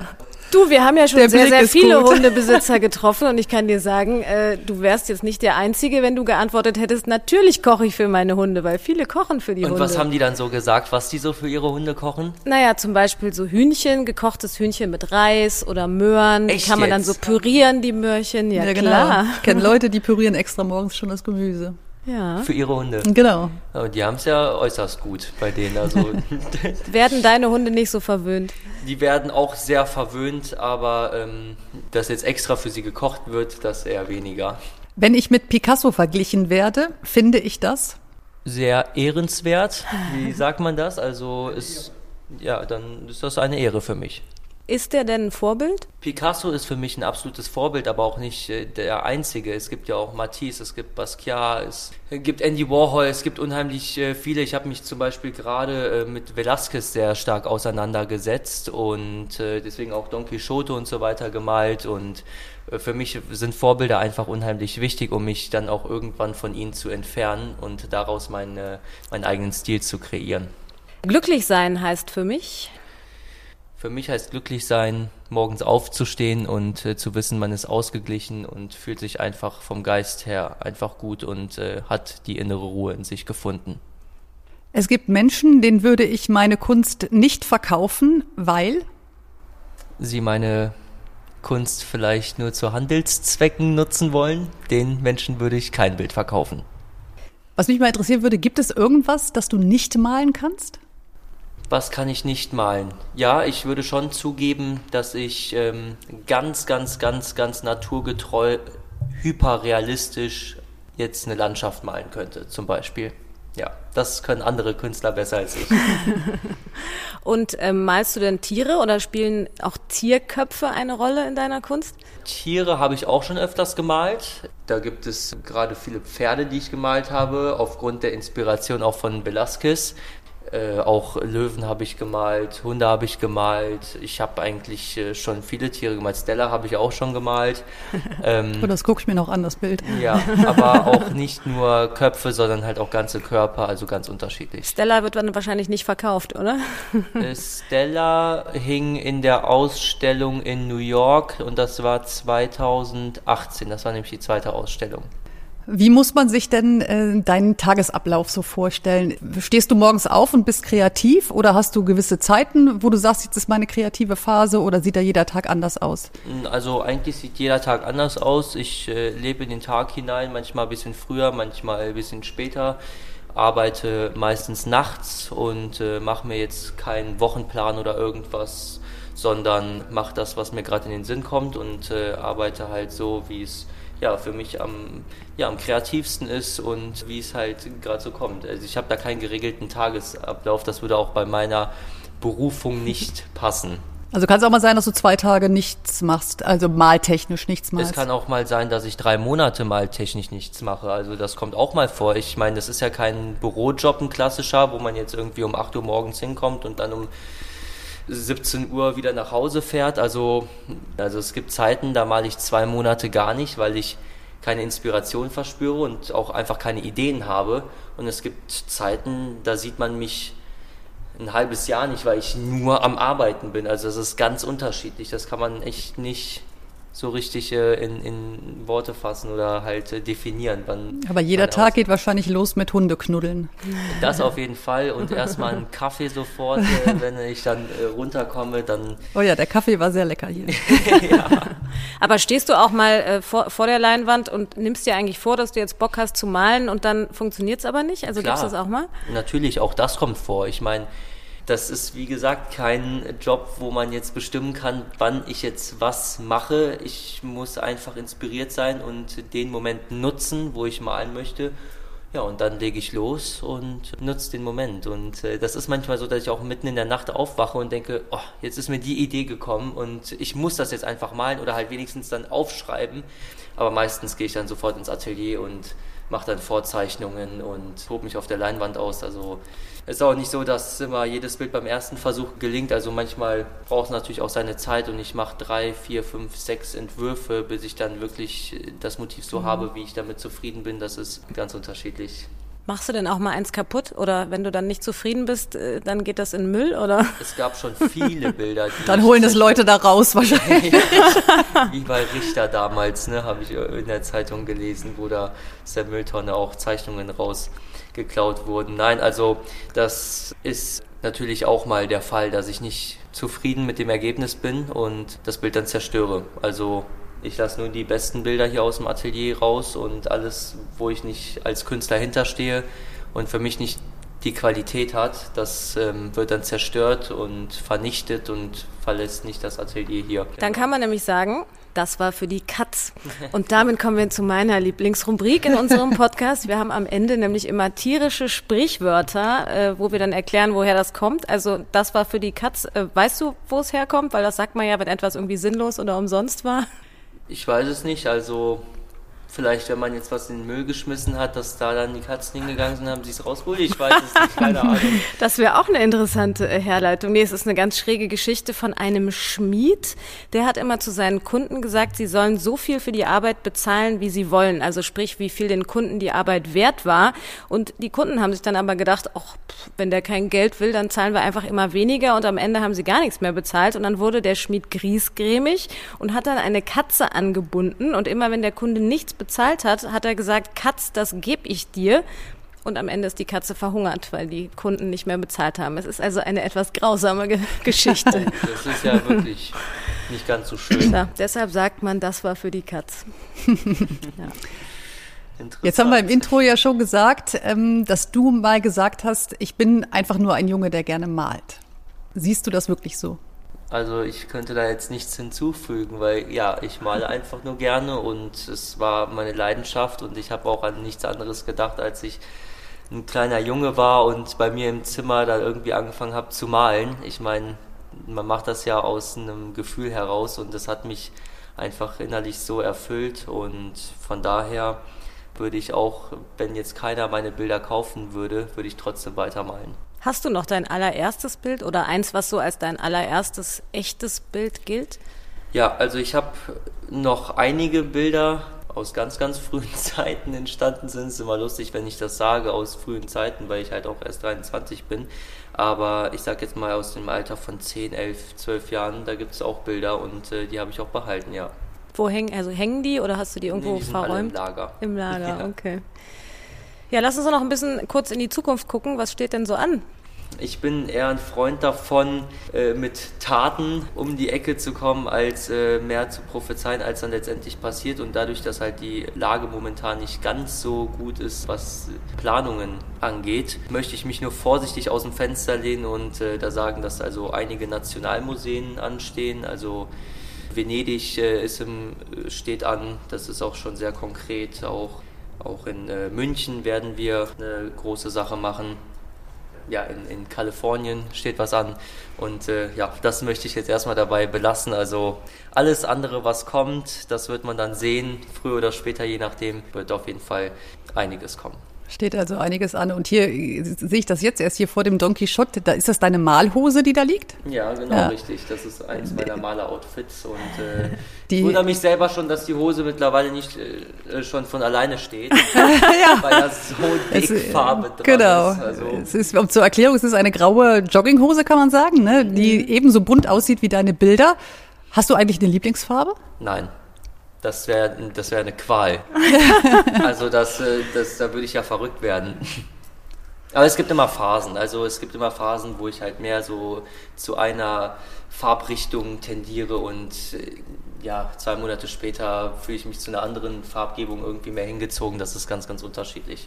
Speaker 4: Du, wir haben ja schon der sehr, Blick sehr viele gut. [laughs] Hundebesitzer getroffen und ich kann dir sagen, äh, du wärst jetzt nicht der Einzige, wenn du geantwortet hättest, natürlich koche ich für meine Hunde, weil viele kochen für die
Speaker 3: und
Speaker 4: Hunde.
Speaker 3: Und was haben die dann so gesagt, was die so für ihre Hunde kochen?
Speaker 4: Naja, zum Beispiel so Hühnchen, gekochtes Hühnchen mit Reis oder Möhren. Echt die kann man jetzt? dann so pürieren, die Möhrchen. Ja, ja genau. klar.
Speaker 5: Ich kenne [laughs] Leute, die pürieren extra morgens schon das Gemüse.
Speaker 3: Ja. Für ihre Hunde.
Speaker 5: Genau.
Speaker 3: Aber die haben es ja äußerst gut bei denen. Also [laughs]
Speaker 4: werden deine Hunde nicht so verwöhnt?
Speaker 3: Die werden auch sehr verwöhnt, aber ähm, dass jetzt extra für sie gekocht wird, das eher weniger.
Speaker 5: Wenn ich mit Picasso verglichen werde, finde ich das?
Speaker 3: Sehr ehrenswert. Wie sagt man das? Also ist, ja, dann ist das eine Ehre für mich.
Speaker 4: Ist der denn ein Vorbild?
Speaker 3: Picasso ist für mich ein absolutes Vorbild, aber auch nicht äh, der einzige. Es gibt ja auch Matisse, es gibt Basquiat, es gibt Andy Warhol, es gibt unheimlich äh, viele. Ich habe mich zum Beispiel gerade äh, mit Velázquez sehr stark auseinandergesetzt und deswegen auch Don Quixote und so weiter gemalt und für mich sind Vorbilder einfach unheimlich wichtig, um mich dann auch irgendwann von ihnen zu entfernen und daraus meine, meinen eigenen Stil zu kreieren.
Speaker 4: Glücklich sein heißt für mich,
Speaker 3: für mich heißt glücklich sein, morgens aufzustehen und äh, zu wissen, man ist ausgeglichen und fühlt sich einfach vom Geist her einfach gut und äh, hat die innere Ruhe in sich gefunden.
Speaker 5: Es gibt Menschen, denen würde ich meine Kunst nicht verkaufen, weil
Speaker 3: sie meine Kunst vielleicht nur zu Handelszwecken nutzen wollen. Den Menschen würde ich kein Bild verkaufen.
Speaker 5: Was mich mal interessieren würde, gibt es irgendwas, das du nicht malen kannst?
Speaker 3: Was kann ich nicht malen? Ja, ich würde schon zugeben, dass ich ähm, ganz, ganz, ganz, ganz naturgetreu, hyperrealistisch jetzt eine Landschaft malen könnte, zum Beispiel. Ja, das können andere Künstler besser als ich. [laughs]
Speaker 4: Und ähm, malst du denn Tiere oder spielen auch Tierköpfe eine Rolle in deiner Kunst?
Speaker 3: Tiere habe ich auch schon öfters gemalt. Da gibt es gerade viele Pferde, die ich gemalt habe, aufgrund der Inspiration auch von Velasquez. Äh, auch Löwen habe ich gemalt, Hunde habe ich gemalt. Ich habe eigentlich äh, schon viele Tiere gemalt. Stella habe ich auch schon gemalt. [laughs]
Speaker 5: Ähm, oh, das gucke ich mir noch an, das Bild.
Speaker 3: Ja, aber [laughs] auch nicht nur Köpfe, sondern halt auch ganze Körper, also ganz unterschiedlich.
Speaker 4: Stella wird dann wahrscheinlich nicht verkauft, oder?
Speaker 3: Äh, Stella hing in der Ausstellung in New York und das war 2018. Das war nämlich die zweite Ausstellung.
Speaker 5: Wie muss man sich denn äh, deinen Tagesablauf so vorstellen? Stehst du morgens auf und bist kreativ oder hast du gewisse Zeiten, wo du sagst, jetzt ist meine kreative Phase oder sieht da jeder Tag anders aus?
Speaker 3: Also eigentlich sieht jeder Tag anders aus. Ich äh, lebe in den Tag hinein, manchmal ein bisschen früher, manchmal ein bisschen später arbeite meistens nachts und äh, mache mir jetzt keinen Wochenplan oder irgendwas, sondern mache das, was mir gerade in den Sinn kommt und äh, arbeite halt so, wie es ja, für mich am, ja, am kreativsten ist und wie es halt gerade so kommt. Also ich habe da keinen geregelten Tagesablauf, das würde auch bei meiner Berufung nicht [laughs] passen.
Speaker 5: Also kann es auch mal sein, dass du zwei Tage nichts machst, also maltechnisch nichts machst.
Speaker 3: Es kann auch mal sein, dass ich drei Monate mal technisch nichts mache. Also das kommt auch mal vor. Ich meine, das ist ja kein Bürojob, ein klassischer, wo man jetzt irgendwie um 8 Uhr morgens hinkommt und dann um 17 Uhr wieder nach Hause fährt. Also, also es gibt Zeiten, da male ich zwei Monate gar nicht, weil ich keine Inspiration verspüre und auch einfach keine Ideen habe. Und es gibt Zeiten, da sieht man mich ein halbes Jahr nicht, weil ich nur am Arbeiten bin. Also das ist ganz unterschiedlich. Das kann man echt nicht so richtig äh, in, in Worte fassen oder halt äh, definieren. Wann
Speaker 5: Aber jeder Tag geht wahrscheinlich los mit Hundeknuddeln.
Speaker 3: Das auf jeden Fall und erstmal einen Kaffee sofort, äh, [laughs] wenn ich dann äh, runterkomme, dann.
Speaker 5: Oh ja, der Kaffee war sehr lecker hier. [laughs]
Speaker 4: ja. Aber stehst du auch mal äh, vor, vor der Leinwand und nimmst dir eigentlich vor, dass du jetzt Bock hast zu malen und dann funktioniert es aber nicht? Also
Speaker 3: Klar,
Speaker 4: gibt's das auch mal?
Speaker 3: Natürlich, auch das kommt vor. Ich meine, das ist wie gesagt kein Job, wo man jetzt bestimmen kann, wann ich jetzt was mache. Ich muss einfach inspiriert sein und den Moment nutzen, wo ich malen möchte. Ja, und dann lege ich los und nutze den Moment. Und äh, das ist manchmal so, dass ich auch mitten in der Nacht aufwache und denke, oh, jetzt ist mir die Idee gekommen und ich muss das jetzt einfach malen oder halt wenigstens dann aufschreiben. Aber meistens gehe ich dann sofort ins Atelier und mache dann Vorzeichnungen und tobe mich auf der Leinwand aus. Also es ist auch nicht so, dass immer jedes Bild beim ersten Versuch gelingt. Also manchmal braucht es natürlich auch seine Zeit und ich mache drei, vier, fünf, sechs Entwürfe, bis ich dann wirklich das Motiv so mhm. habe, wie ich damit zufrieden bin. Das ist ganz unterschiedlich.
Speaker 4: Machst du denn auch mal eins kaputt? Oder wenn du dann nicht zufrieden bist, äh, dann geht das in Müll, oder?
Speaker 3: Es gab schon viele [laughs] Bilder.
Speaker 5: dann holen es Leute da raus wahrscheinlich. [laughs] [laughs]
Speaker 3: Wie bei Richter damals, ne, habe ich in der Zeitung gelesen, wo da aus der Mülltonne auch Zeichnungen rausgeklaut wurden. Nein, also das ist natürlich auch mal der Fall, dass ich nicht zufrieden mit dem Ergebnis bin und das Bild dann zerstöre. Also ich lasse nur die besten Bilder hier aus dem Atelier raus und alles, wo ich nicht als Künstler hinterstehe und für mich nicht die Qualität hat, das ähm, wird dann zerstört und vernichtet und verlässt nicht das Atelier hier.
Speaker 4: Dann kann man nämlich sagen, das war für die Katz. Und damit kommen wir zu meiner Lieblingsrubrik in unserem Podcast. Wir haben am Ende nämlich immer tierische Sprichwörter, äh, wo wir dann erklären, woher das kommt. Also das war für die Katz. Äh, weißt du, wo es herkommt? Weil das sagt man ja, wenn etwas irgendwie sinnlos oder umsonst war.
Speaker 3: Ich weiß es nicht, also vielleicht, wenn man jetzt was in den Müll geschmissen hat, dass da dann die Katzen hingegangen sind, haben sie es rausgeholt. Ich weiß es nicht, keine [laughs] Ahnung.
Speaker 4: Das wäre auch eine interessante äh, Herleitung. Nee, es ist eine ganz schräge Geschichte von einem Schmied. Der hat immer zu seinen Kunden gesagt, sie sollen so viel für die Arbeit bezahlen, wie sie wollen. Also sprich, wie viel den Kunden die Arbeit wert war. Und die Kunden haben sich dann aber gedacht, ach, wenn der kein Geld will, dann zahlen wir einfach immer weniger. Und am Ende haben sie gar nichts mehr bezahlt. Und dann wurde der Schmied griesgrämig und hat dann eine Katze angebunden. Und immer wenn der Kunde nichts bezahlt hat, hat er gesagt, Katz, das gebe ich dir. Und am Ende ist die Katze verhungert, weil die Kunden nicht mehr bezahlt haben. Es ist also eine etwas grausame Ge [laughs] Geschichte.
Speaker 3: das ist ja wirklich nicht ganz so schön. Ja,
Speaker 4: deshalb sagt man, das war für die Katz. [laughs] ja.
Speaker 5: Jetzt haben wir im Intro ja schon gesagt, ähm, dass du mal gesagt hast, ich bin einfach nur ein Junge, der gerne malt. Siehst du das wirklich so?
Speaker 3: Also ich könnte da jetzt nichts hinzufügen, weil ja, ich male einfach nur gerne und es war meine Leidenschaft und ich habe auch an nichts anderes gedacht, als ich ein kleiner Junge war und bei mir im Zimmer da irgendwie angefangen habe zu malen. Ich meine, man macht das ja aus einem Gefühl heraus und das hat mich einfach innerlich so erfüllt und von daher würde ich auch, wenn jetzt keiner meine Bilder kaufen würde, würde ich trotzdem weitermalen.
Speaker 4: Hast du noch dein allererstes Bild oder eins, was so als dein allererstes echtes Bild gilt?
Speaker 3: Ja, also ich habe noch einige Bilder aus ganz, ganz frühen [laughs] Zeiten entstanden sind. Es ist immer lustig, wenn ich das sage, aus frühen Zeiten, weil ich halt auch erst 23 bin. Aber ich sage jetzt mal aus dem Alter von 10, 11, 12 Jahren, da gibt es auch Bilder und äh, die habe ich auch behalten, ja.
Speaker 4: Wo hängen, also hängen die oder hast du die irgendwo
Speaker 3: nee, die
Speaker 4: verräumt?
Speaker 3: Im Lager.
Speaker 4: Im Lager, [laughs] ja. okay. Ja, lass uns noch ein bisschen kurz in die Zukunft gucken. Was steht denn so an?
Speaker 3: Ich bin eher ein Freund davon, äh, mit Taten um die Ecke zu kommen, als äh, mehr zu prophezeien, als dann letztendlich passiert. Und dadurch, dass halt die Lage momentan nicht ganz so gut ist, was Planungen angeht, möchte ich mich nur vorsichtig aus dem Fenster lehnen und äh, da sagen, dass also einige Nationalmuseen anstehen. Also Venedig ist im, steht an, das ist auch schon sehr konkret. Auch, auch in äh, München werden wir eine große Sache machen. Ja, in, in Kalifornien steht was an. Und äh, ja, das möchte ich jetzt erstmal dabei belassen. Also alles andere, was kommt, das wird man dann sehen, früher oder später, je nachdem, wird auf jeden Fall einiges kommen.
Speaker 5: Steht also einiges an. Und hier sehe ich das jetzt erst hier vor dem Don Quixote. Da ist das deine Malhose, die da liegt?
Speaker 3: Ja, genau, ja. richtig. Das ist eins meiner Maler-Outfits. Und äh, die, ich wundere mich selber schon, dass die Hose mittlerweile nicht äh, schon von alleine steht. [laughs] ja. Weil da so dick es, Farbe dran
Speaker 5: genau.
Speaker 3: ist.
Speaker 5: Also. Es ist. Um zur Erklärung, es ist eine graue Jogginghose, kann man sagen, ne? die mhm. ebenso bunt aussieht wie deine Bilder. Hast du eigentlich eine Lieblingsfarbe?
Speaker 3: Nein das wäre das wär eine Qual. [laughs] also das, äh, das, da würde ich ja verrückt werden. Aber es gibt immer Phasen. Also es gibt immer Phasen, wo ich halt mehr so zu einer Farbrichtung tendiere und äh, ja, zwei Monate später fühle ich mich zu einer anderen Farbgebung irgendwie mehr hingezogen. Das ist ganz, ganz unterschiedlich.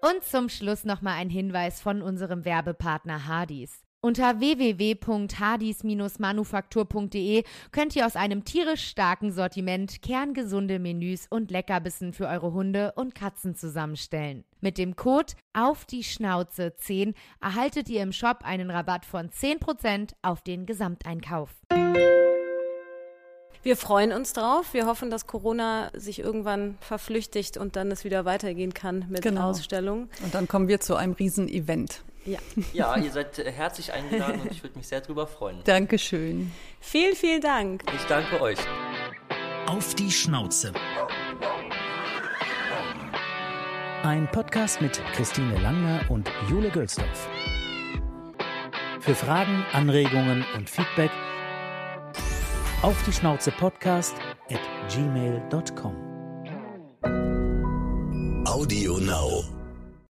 Speaker 6: Und zum Schluss nochmal ein Hinweis von unserem Werbepartner Hardys. Unter www.hadis-manufaktur.de könnt ihr aus einem tierisch starken Sortiment kerngesunde Menüs und Leckerbissen für eure Hunde und Katzen zusammenstellen. Mit dem Code auf die Schnauze 10 erhaltet ihr im Shop einen Rabatt von 10% auf den Gesamteinkauf.
Speaker 4: Wir freuen uns drauf. Wir hoffen, dass Corona sich irgendwann verflüchtigt und dann es wieder weitergehen kann mit genau. Ausstellungen.
Speaker 5: Und dann kommen wir zu einem Riesen-Event.
Speaker 3: Ja. [laughs] ja, ihr seid herzlich eingeladen und ich würde mich sehr darüber freuen.
Speaker 5: Dankeschön.
Speaker 4: Vielen, vielen Dank.
Speaker 3: Ich danke euch.
Speaker 2: Auf die Schnauze. Ein Podcast mit Christine Langner und Jule Gölsdorf. Für Fragen, Anregungen und Feedback auf die Schnauze Podcast at gmail.com.
Speaker 1: Audio Now.